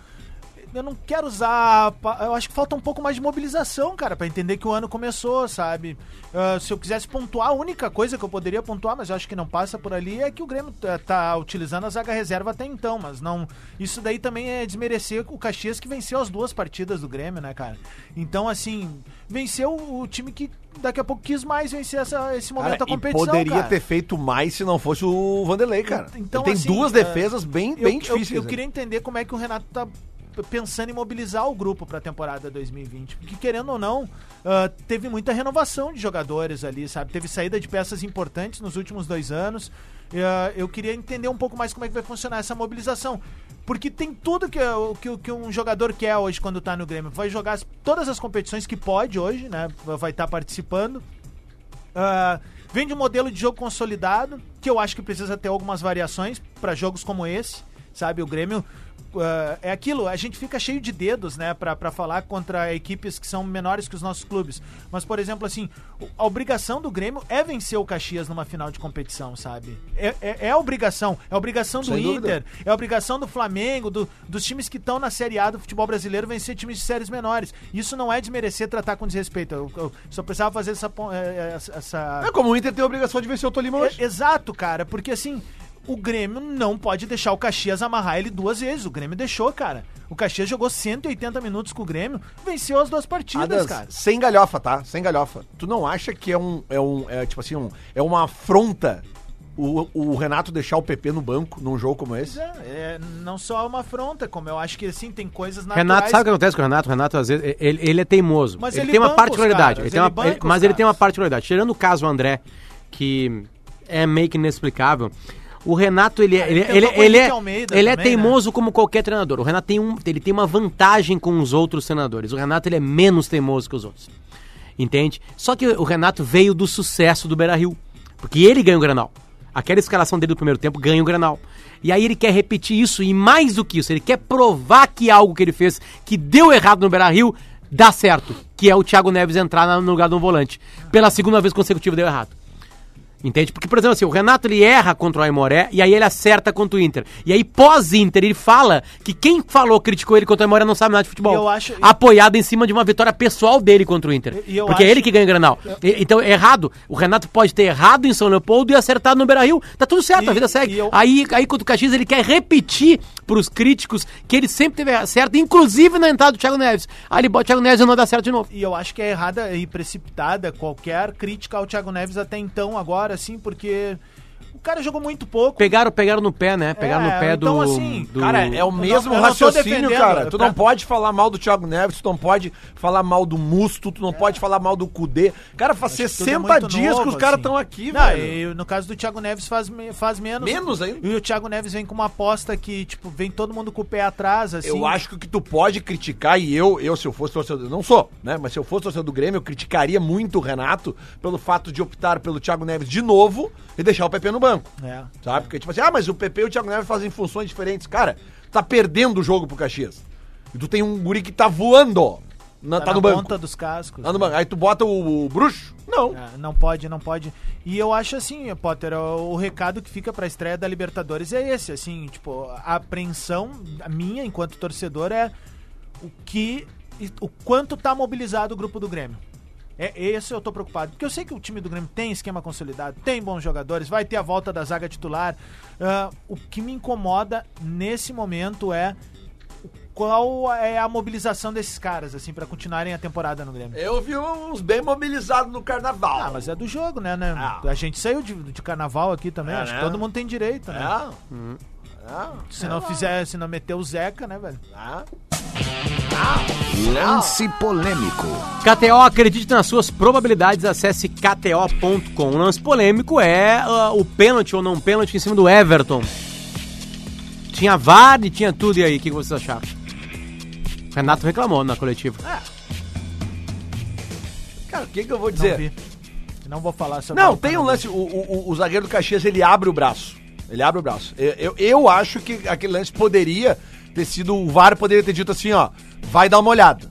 eu não quero usar. Eu acho que falta um pouco mais de mobilização, cara, para entender que o ano começou, sabe? Uh, se eu quisesse pontuar, a única coisa que eu poderia pontuar, mas eu acho que não passa por ali, é que o Grêmio tá, utilizando a zaga reserva até então, mas não. Isso daí também é desmerecer o Caxias que venceu as duas partidas do Grêmio, né, cara? Então, assim, venceu o time que daqui a pouco quis mais vencer essa, esse momento cara, da competição. poderia cara. ter feito mais se não fosse o Vanderlei, cara. Então, Ele tem assim, duas defesas bem, bem eu, difíceis. Eu, eu queria entender como é que o Renato tá pensando em mobilizar o grupo para a temporada 2020. Porque, querendo ou não, uh, teve muita renovação de jogadores ali, sabe? Teve saída de peças importantes nos últimos dois anos. Uh, eu queria entender um pouco mais como é que vai funcionar essa mobilização. Porque tem tudo que, que, que um jogador quer hoje quando está no Grêmio. Vai jogar todas as competições que pode hoje, né? Vai estar tá participando. Uh, vem de um modelo de jogo consolidado, que eu acho que precisa ter algumas variações para jogos como esse, sabe? O Grêmio uh, é aquilo, a gente fica cheio de dedos, né, para falar contra equipes que são menores que os nossos clubes. Mas, por exemplo, assim, a obrigação do Grêmio é vencer o Caxias numa final de competição, sabe? É, é, é obrigação. É a obrigação do Sem Inter, dúvida. é a obrigação do Flamengo, do, dos times que estão na Série A do futebol brasileiro vencer times de séries menores. Isso não é desmerecer, tratar com desrespeito. Eu, eu só precisava fazer essa. É, essa... É como o Inter tem a obrigação de vencer o Tolima hoje. É, exato, cara, porque assim o Grêmio não pode deixar o Caxias amarrar ele duas vezes. O Grêmio deixou, cara. O Caxias jogou 180 minutos com o Grêmio, venceu as duas partidas, Adas, cara. Sem galhofa, tá? Sem galhofa. Tu não acha que é um. É um é, tipo assim, um, é uma afronta o, o, Renato deixar o PP no banco num jogo como esse? É, é, não só uma afronta, como eu acho que assim, tem coisas naturais... Renato, sabe o que acontece com o Renato? O Renato, às vezes, ele, ele é teimoso. Mas ele, ele tem uma particularidade. Caras, ele tem uma, ele, mas ele tem uma particularidade. Tirando o caso André, que é meio que inexplicável. O Renato, ele, é, ele, ele, ele, é, ele é teimoso né? como qualquer treinador. O Renato tem, um, ele tem uma vantagem com os outros treinadores. O Renato ele é menos teimoso que os outros. Entende? Só que o Renato veio do sucesso do Beira-Rio. Porque ele ganhou o Granal. Aquela escalação dele do primeiro tempo ganha o Granal. E aí ele quer repetir isso e mais do que isso, ele quer provar que algo que ele fez que deu errado no Beira-Rio dá certo, que é o Thiago Neves entrar no lugar de um volante. Pela segunda vez consecutiva deu errado. Entende? Porque, por exemplo, assim, o Renato ele erra contra o Aimoré e aí ele acerta contra o Inter. E aí, pós-Inter, ele fala que quem falou, criticou ele contra o Aimoré não sabe nada de futebol. Eu acho... Apoiado em cima de uma vitória pessoal dele contra o Inter. porque acho... é ele que ganha o Granal. Eu... Então, é errado. O Renato pode ter errado em São Leopoldo e acertado no Beira-Rio. Tá tudo certo, e... a vida segue. Eu... Aí, aí, contra o Caxias, ele quer repetir pros críticos que ele sempre teve certo, inclusive na entrada do Thiago Neves. Aí ele bota o Thiago Neves e não dá certo de novo. E eu acho que é errada e precipitada qualquer crítica ao Thiago Neves até então, agora, assim, porque cara jogou muito pouco. Pegaram, pegaram no pé, né? Pegaram é, no pé então, do, assim, do... Cara, é o mesmo não, raciocínio, cara. Tu não pode falar mal do Thiago Neves, tu não pode falar mal do Musto, tu não é. pode falar mal do Cudê. Cara, faz Acho 60 é dias novo, que os caras estão assim. aqui, não, velho. E, no caso do Thiago Neves faz, faz menos. Menos ainda? E o Thiago Neves vem com uma aposta que, tipo, vem todo mundo com o pé atrás, assim. Eu acho que o que tu pode criticar, e eu, eu se eu fosse torcedor, não sou, né? Mas se eu fosse torcedor do Grêmio, eu criticaria muito o Renato pelo fato de optar pelo Thiago Neves de novo e deixar o PP no banco. É. Sabe? Porque, tipo assim, ah, mas o PP e o Thiago Neves fazem funções diferentes. Cara, tá perdendo o jogo pro Caxias. E tu tem um guri que tá voando, Na, tá, tá no banco. ponta dos cascos. Tá no banco. Aí tu bota o, o bruxo? Não. É, não pode, não pode. E eu acho assim, Potter, o, o recado que fica pra estreia da Libertadores é esse, assim, tipo, a apreensão minha enquanto torcedor é o que o quanto tá mobilizado o grupo do Grêmio. É, esse eu tô preocupado. Porque eu sei que o time do Grêmio tem esquema consolidado, tem bons jogadores, vai ter a volta da zaga titular. Uh, o que me incomoda nesse momento é qual é a mobilização desses caras, assim, para continuarem a temporada no Grêmio? Eu vi uns bem mobilizados no carnaval. Ah, mas é do jogo, né? né? Ah. A gente saiu de, de carnaval aqui também, é, acho né? que todo mundo tem direito, né? É. Hum. Ah, se não fizer, se não meter o Zeca, né, velho? Ah. Lance polêmico. KTO acredite nas suas probabilidades, acesse kto.com. O lance polêmico é uh, o pênalti ou não pênalti em cima do Everton. Tinha VAR e tinha tudo, e aí, o que, que vocês acharam? Renato reclamou na coletiva. É. Cara, o que, que eu vou dizer? Não, não vou falar sobre Não, tem um lance, o, o, o, zagueiro do Caxias, ele abre o braço. Ele abre o braço. Eu, eu, eu acho que aquele lance poderia ter sido. O VAR poderia ter dito assim, ó. Vai dar uma olhada.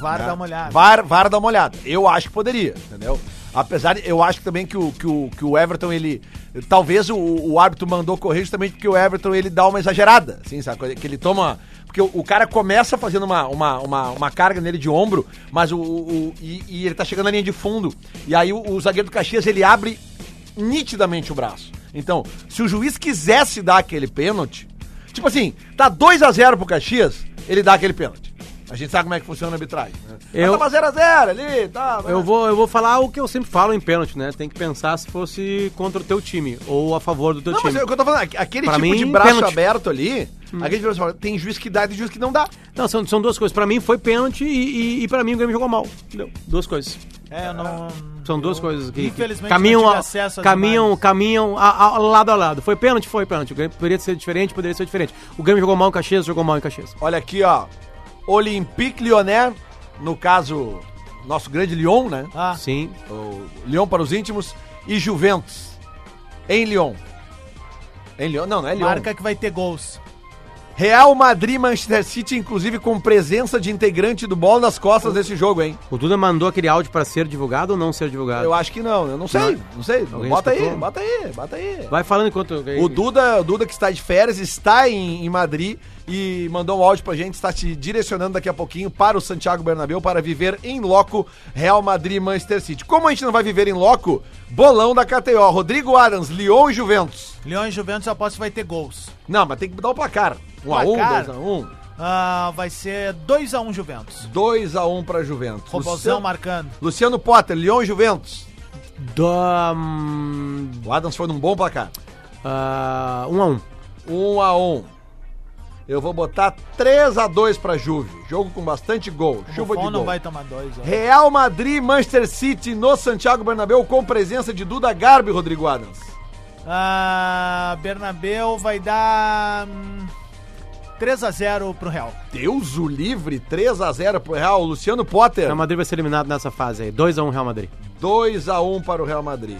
VAR né? dá uma olhada. VAR, VAR dá uma olhada. Eu acho que poderia, entendeu? Apesar eu acho também que o, que o, que o Everton, ele. Talvez o, o árbitro mandou correr justamente porque o Everton ele dá uma exagerada, assim, sabe? Que ele toma. Porque o, o cara começa fazendo uma, uma, uma, uma, carga nele de ombro, mas o. o e, e, ele tá chegando na linha de fundo. E aí o, o zagueiro do Caxias ele abre nitidamente o braço. Então, se o juiz quisesse dar aquele pênalti, tipo assim, tá 2 a 0 pro Caxias, ele dá aquele pênalti. A gente sabe como é que funciona a arbitragem. Né? Eu, Mas tava 0x0 ali, tá. Eu vou, eu vou falar o que eu sempre falo em pênalti, né? Tem que pensar se fosse contra o teu time ou a favor do teu não, time. Não, mas é o que eu tô falando, aquele pra tipo mim, de braço pênalti. aberto ali, hum. aquele de braço tem juiz que dá e juiz que não dá. Não, são, são duas coisas. Pra mim foi pênalti e, e, e pra mim o Grêmio jogou mal. Entendeu? Duas coisas. É, eu não. São duas eu, coisas que, que caminham, caminham, caminham a, a, lado a lado. Foi pênalti, foi pênalti. O Grêmio poderia ser diferente, poderia ser diferente. O Grêmio jogou mal em Caxias, jogou mal em Caxias. Olha aqui, ó. Olympique Lyonnais, no caso, nosso grande Lyon, né? Ah. Sim. O Lyon para os íntimos. E Juventus, em Lyon. Em Lyon? Não, não é Lyon. Marca que vai ter gols. Real Madrid Manchester City, inclusive com presença de integrante do Bola nas costas desse jogo, hein? O Duda mandou aquele áudio para ser divulgado ou não ser divulgado? Eu acho que não, eu não sei, não, não sei. Alguém bota escutou? aí, bota aí, bota aí. Vai falando enquanto. O Duda, o Duda que está de férias, está em, em Madrid e mandou um áudio pra gente, está te direcionando daqui a pouquinho para o Santiago Bernabéu para viver em loco Real Madrid Manchester City. Como a gente não vai viver em loco, bolão da KTO, Rodrigo Adams, Lyon e Juventus. Lyon e Juventus eu aposto que vai ter gols. Não, mas tem que dar o placar. 1 a 1, 2 a 1. Uh, vai ser 2x1 um Juventus. 2x1 um pra Juventus. Robozão Luciano, marcando. Luciano Potter, Lyon e Juventus. Do, um... O Adams foi num bom placar. 1x1. Uh, 1x1. Eu vou botar 3x2 pra Juve. Jogo com bastante gol. O Chuva de gol. não vai tomar dois. Ó. Real Madrid, Manchester City no Santiago Bernabéu com presença de Duda Garbi, Rodrigo Adams. Ah, Bernabéu vai dar... Hum... 3x0 pro Real. Deus o livre, 3x0 pro Real. Luciano Potter. Real Madrid vai ser eliminado nessa fase aí. 2x1 Real Madrid. 2x1 para o Real Madrid.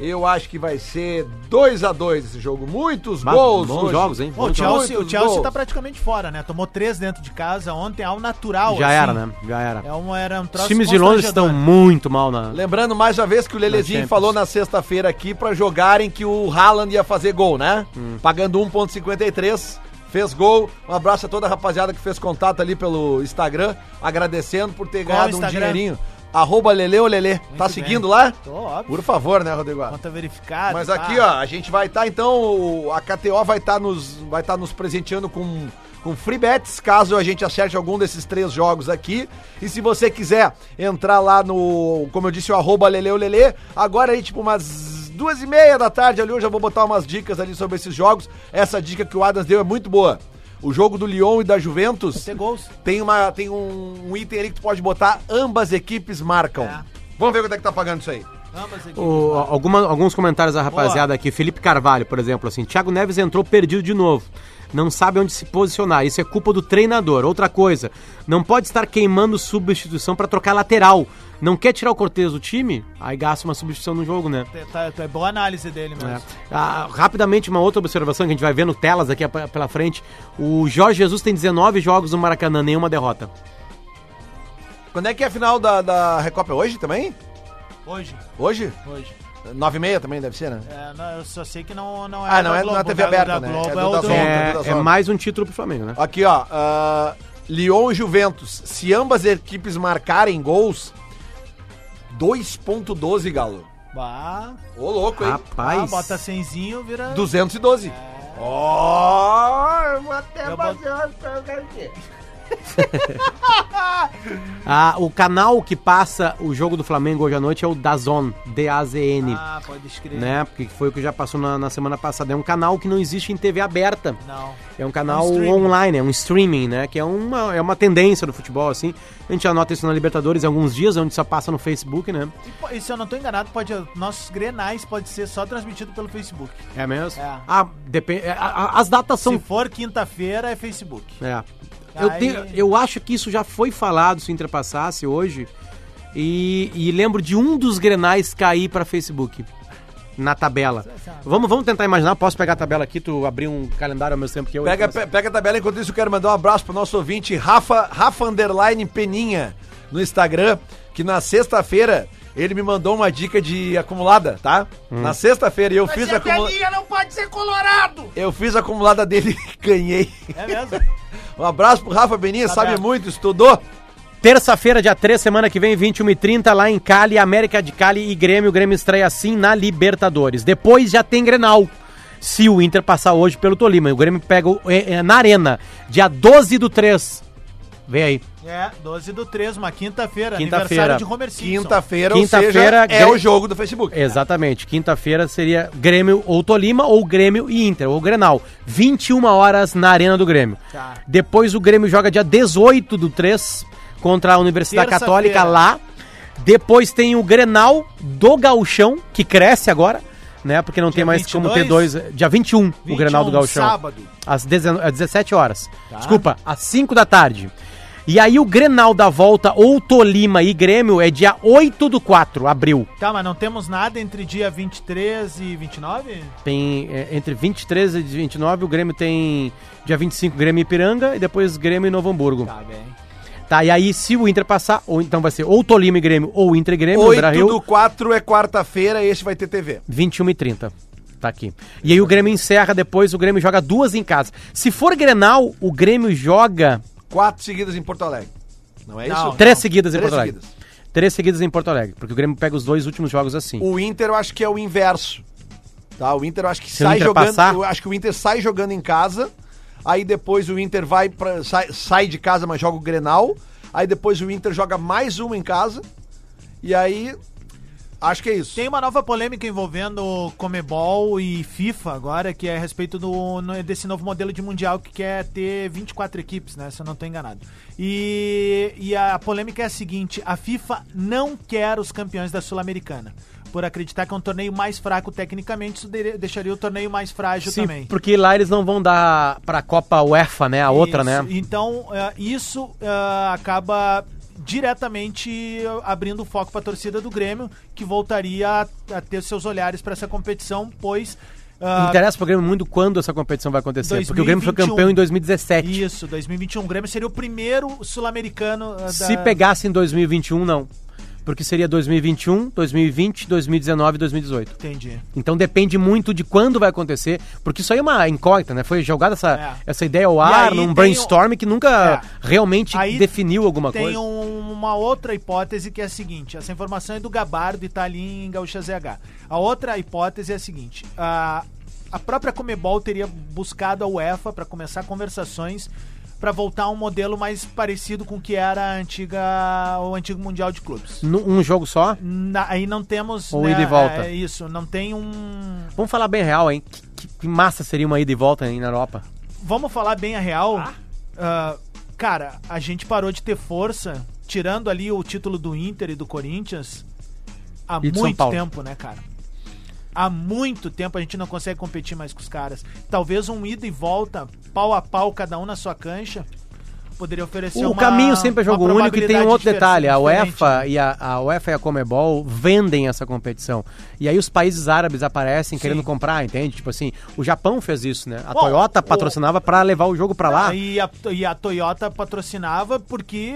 Eu acho que vai ser 2 x 2 esse jogo. Muitos Mas, gols. Bons hoje. jogos, hein? o Chelsea, o Chelsea gols. tá praticamente fora, né? Tomou 3 dentro de casa ontem, ao natural. Já assim. era, né? Já era. É um, era um Os times de Londres estão muito mal na. Lembrando mais uma vez que o Lelezinho falou na sexta-feira aqui pra jogarem que o Haaland ia fazer gol, né? Hum. Pagando 1,53 fez gol. Um abraço a toda a rapaziada que fez contato ali pelo Instagram, agradecendo por ter Qual ganhado um dinheirinho. Arroba Lele ou Lele. Tá bem. seguindo lá? Tô, óbvio. Por favor, né, Rodrigo? Conta verificada. Mas aqui, tá. ó, a gente vai estar, tá, então, a KTO vai estar tá nos, vai tá nos presenteando com com free bets, caso a gente acerte algum desses três jogos aqui. E se você quiser entrar lá no, como eu disse, o arroba Lele ou Lele, agora aí, tipo, umas duas e meia da tarde ali, eu já vou botar umas dicas ali sobre esses jogos. Essa dica que o Adams deu é muito boa. O jogo do Lyon e da Juventus tem, uma, tem um, um, item ali que tu pode botar, ambas equipes marcam. É. Vamos ver quanto é que tá pagando isso aí. O, alguma, alguns comentários da rapaziada Boa. aqui. Felipe Carvalho, por exemplo, assim. Thiago Neves entrou perdido de novo. Não sabe onde se posicionar. Isso é culpa do treinador. Outra coisa, não pode estar queimando substituição para trocar lateral. Não quer tirar o Cortez do time? Aí gasta uma substituição no jogo, né? Tá, tá, é boa análise dele mesmo. É. Ah, rapidamente, uma outra observação que a gente vai ver no telas aqui pela frente. O Jorge Jesus tem 19 jogos no Maracanã, nenhuma derrota. Quando é que é a final da, da Recopa? Hoje também? Hoje. Hoje? Hoje. 9 e meia também deve ser, né? É, não, eu só sei que não, não é. Ah, não é, Globo, não é TV aberta, né? Globo é, é, o do, é, é mais um título pro Flamengo, né? Aqui, ó. Uh, Lyon e Juventus. Se ambas equipes marcarem gols, 2,12, Galo. Bah. Ô, louco, hein? Rapaz. Ah, bota 100 vira. 212. Ó, é. oh, eu vou até fazer uma ah, o canal que passa o jogo do Flamengo hoje à noite é o Dazon, D-A-Z-N. Ah, pode escrever. Né? Porque foi o que já passou na, na, semana passada. É um canal que não existe em TV aberta. Não. É um canal é um online, é um streaming, né? Que é uma, é uma tendência do futebol, assim. A gente anota isso na Libertadores há alguns dias, onde só passa no Facebook, né? E, e se eu não estou enganado, pode, nossos grenais pode ser só transmitido pelo Facebook. É mesmo? É. Ah, depende. É, as datas são. Se for quinta-feira, é Facebook. É. Eu, tenho, eu acho que isso já foi falado se ultrapassasse hoje. E, e lembro de um dos grenais cair para Facebook na tabela. Vamos, vamos tentar imaginar. Posso pegar a tabela aqui, tu abrir um calendário ao mesmo tempo que eu. Pega, pe, pega a tabela, enquanto isso eu quero mandar um abraço pro nosso ouvinte Rafa, Rafa Underline Peninha no Instagram, que na sexta-feira ele me mandou uma dica de acumulada, tá? Hum. Na sexta-feira eu Mas fiz a acumulada. não pode ser colorado! Eu fiz a acumulada dele e ganhei. É mesmo? Um abraço pro Rafa Beninha, tá sabe muito, estudou. Terça-feira, dia 3, semana que vem, 21h30, lá em Cali, América de Cali e Grêmio. O Grêmio estreia assim na Libertadores. Depois já tem Grenal. Se o Inter passar hoje pelo Tolima. O Grêmio pega é, é, na Arena, dia 12 do 3. Vem aí. É, 12 do 3, uma quinta-feira, quinta aniversário de Homer Simpson. Quinta-feira, quinta-feira é o jogo do Facebook. Exatamente. Quinta-feira seria Grêmio ou Tolima, ou Grêmio e Inter, ou Grenal. 21 horas na Arena do Grêmio. Tá. Depois o Grêmio joga dia 18 do 3 contra a Universidade Católica lá. Depois tem o Grenal do Gauchão, que cresce agora né? Porque não dia tem mais 22? como ter dois. Dia 21, 21 o Grenal do Gauchão. Sábado. Às 17 horas. Tá. Desculpa, às 5 da tarde. E aí o Grenal da volta, ou Tolima e Grêmio, é dia 8 do 4, abril. Tá, mas não temos nada entre dia 23 e 29? Tem, é, entre 23 e 29, o Grêmio tem dia 25 Grêmio e Ipiranga e depois Grêmio e Novo Hamburgo. Tá bem. Tá, e aí se o Inter passar, ou então vai ser ou Tolima e Grêmio ou Inter e Grêmio, 8 do 4 é quarta-feira e esse vai ter TV. 21 e 30. Tá aqui. E aí o Grêmio encerra depois, o Grêmio joga duas em casa. Se for Grenal, o Grêmio joga... Quatro seguidas em Porto Alegre. Não é não, isso? Três seguidas em Três Porto Alegre. Seguidas. Três seguidas em Porto Alegre, porque o Grêmio pega os dois últimos jogos assim. O Inter eu acho que é o inverso. Tá? O Inter eu acho que Se sai jogando. Passar... Eu acho que o Inter sai jogando em casa. Aí depois o Inter vai pra, sai, sai de casa, mas joga o Grenal. Aí depois o Inter joga mais uma em casa. E aí Acho que é isso. Tem uma nova polêmica envolvendo Comebol e FIFA agora, que é a respeito do, desse novo modelo de mundial que quer ter 24 equipes, né? Se eu não estou enganado. E, e a polêmica é a seguinte: a FIFA não quer os campeões da Sul-Americana por acreditar que é um torneio mais fraco tecnicamente, isso deixaria o torneio mais frágil Sim, também. porque lá eles não vão dar para a Copa UEFA, né? A isso, outra, né? Então, uh, isso uh, acaba diretamente abrindo foco para a torcida do Grêmio, que voltaria a, a ter seus olhares para essa competição, pois Uh, Interessa pro Grêmio muito quando essa competição vai acontecer, 2021, porque o Grêmio foi campeão em 2017. Isso, 2021. O Grêmio seria o primeiro sul-americano. Uh, Se pegasse em 2021, não porque seria 2021, 2020, 2019 e 2018. Entendi. Então depende muito de quando vai acontecer, porque isso aí é uma incógnita, né? Foi jogada essa, é. essa ideia ao ar num brainstorm um... que nunca é. realmente aí definiu alguma tem coisa. Tem um, uma outra hipótese que é a seguinte: essa informação é do Gabardo e tá ali em Gaúcha ZH. A outra hipótese é a seguinte: a, a própria Comebol teria buscado a UEFA para começar conversações para voltar a um modelo mais parecido com o que era a antiga, o antigo Mundial de Clubes. um jogo só? Na, aí não temos. Ou né, ida e volta. É, isso, não tem um. Vamos falar bem real, hein? Que, que, massa seria uma ida e volta aí na Europa? Vamos falar bem a real. Ah. Uh, cara, a gente parou de ter força, tirando ali o título do Inter e do Corinthians, há muito tempo, né, cara? há muito tempo a gente não consegue competir mais com os caras. Talvez um ida e volta, pau a pau, cada um na sua cancha, poderia oferecer o uma, caminho sempre é jogo único e tem um outro detalhe a UEFA e a, a, UEFA e a Comebol vendem essa competição. E aí os países árabes aparecem Sim. querendo comprar entende? Tipo assim o Japão fez isso né? A Bom, Toyota patrocinava o... para levar o jogo para lá. E a, e a Toyota patrocinava porque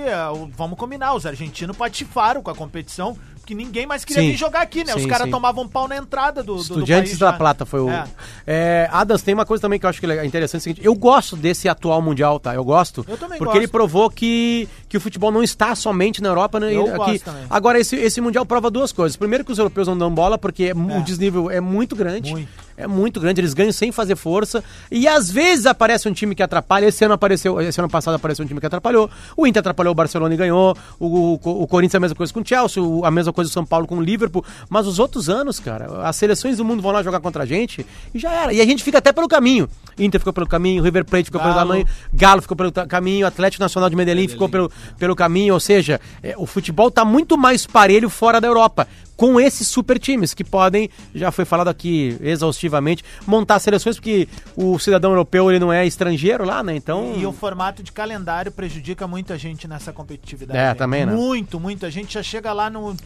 vamos combinar os argentinos patifaram com a competição que ninguém mais queria sim. vir jogar aqui, né? Sim, Os caras tomavam pau na entrada do, do Estudiantes do da Plata foi o... É. É, Adams, tem uma coisa também que eu acho que é interessante, é seguinte, eu gosto desse atual Mundial, tá? Eu gosto. Eu também Porque gosto. ele provou que, que o futebol não está somente na Europa, né? Eu aqui. Também. Agora, esse, esse Mundial prova duas coisas. Primeiro que os europeus não dão bola, porque é. o desnível é muito grande. Muito. É muito grande, eles ganham sem fazer força. E às vezes aparece um time que atrapalha. Esse ano apareceu, esse ano passado apareceu um time que atrapalhou. O Inter atrapalhou o Barcelona e ganhou. O, o, o Corinthians a mesma coisa com o Chelsea, a mesma coisa o São Paulo com o Liverpool. Mas os outros anos, cara, as seleções do mundo vão lá jogar contra a gente e já era. E a gente fica até pelo caminho. Inter ficou pelo caminho, River Plate ficou Galo. pelo caminho, Galo ficou pelo caminho, Atlético Nacional de Medellín, Medellín. ficou pelo, pelo caminho. Ou seja, é, o futebol está muito mais parelho fora da Europa com esses super times que podem, já foi falado aqui exaustivamente, montar seleções, porque o cidadão europeu ele não é estrangeiro lá, né? Então. E o formato de calendário prejudica muita gente nessa competitividade. É, também, né? Muito, muito. A gente já chega lá no.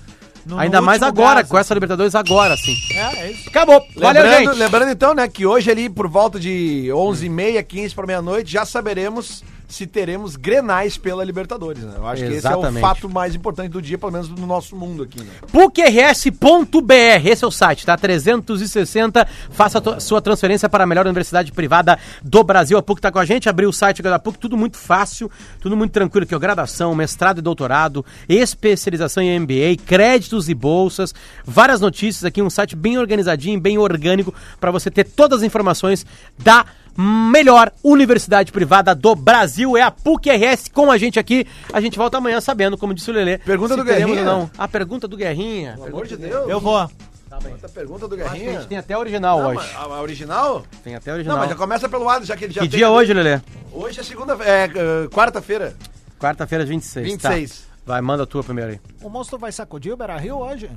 No, Ainda no mais agora, com essa Libertadores agora, sim. É, é isso. Acabou. Valeu, lembrando, gente. Lembrando então, né, que hoje ali por volta de 11h30, 15 para meia-noite, já saberemos se teremos grenais pela Libertadores, né? Eu acho Exatamente. que esse é o fato mais importante do dia, pelo menos no nosso mundo aqui, né? PUCRS.br, esse é o site, tá? 360, faça sua transferência para a melhor universidade privada do Brasil. A PUC tá com a gente, abriu o site da PUC, tudo muito fácil, tudo muito tranquilo aqui, ó, graduação, mestrado e doutorado, especialização em MBA, créditos e bolsas, várias notícias aqui, um site bem organizadinho, bem orgânico, para você ter todas as informações da melhor universidade privada do Brasil. É a PUC-RS com a gente aqui. A gente volta amanhã sabendo, como disse o Lelê. Pergunta do Guerrinha. não. A pergunta do Guerrinha. Pelo amor de Deus. Eu vou. Tá bem. Essa pergunta do Guerrinha. a gente tem até a original não, hoje. A, original? Tem até a original. Não, mas já começa pelo lado, já que ele já Que dia hoje, Lelê? Hoje é segunda, é uh, quarta-feira. Quarta-feira, 26. 26. Tá. Vai, manda a tua primeiro aí. O monstro vai sacudir o Beira Rio hoje?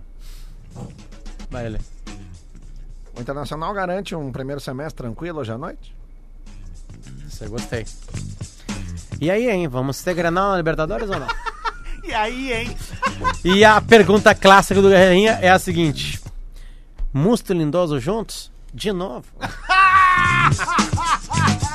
Vai, Lelê. O Internacional garante um primeiro semestre tranquilo hoje à noite? Isso eu gostei. E aí, hein? Vamos ter Granal na Libertadores ou não? e aí, hein? E a pergunta clássica do Guerrinha é a seguinte: Musto e Lindoso juntos? De novo.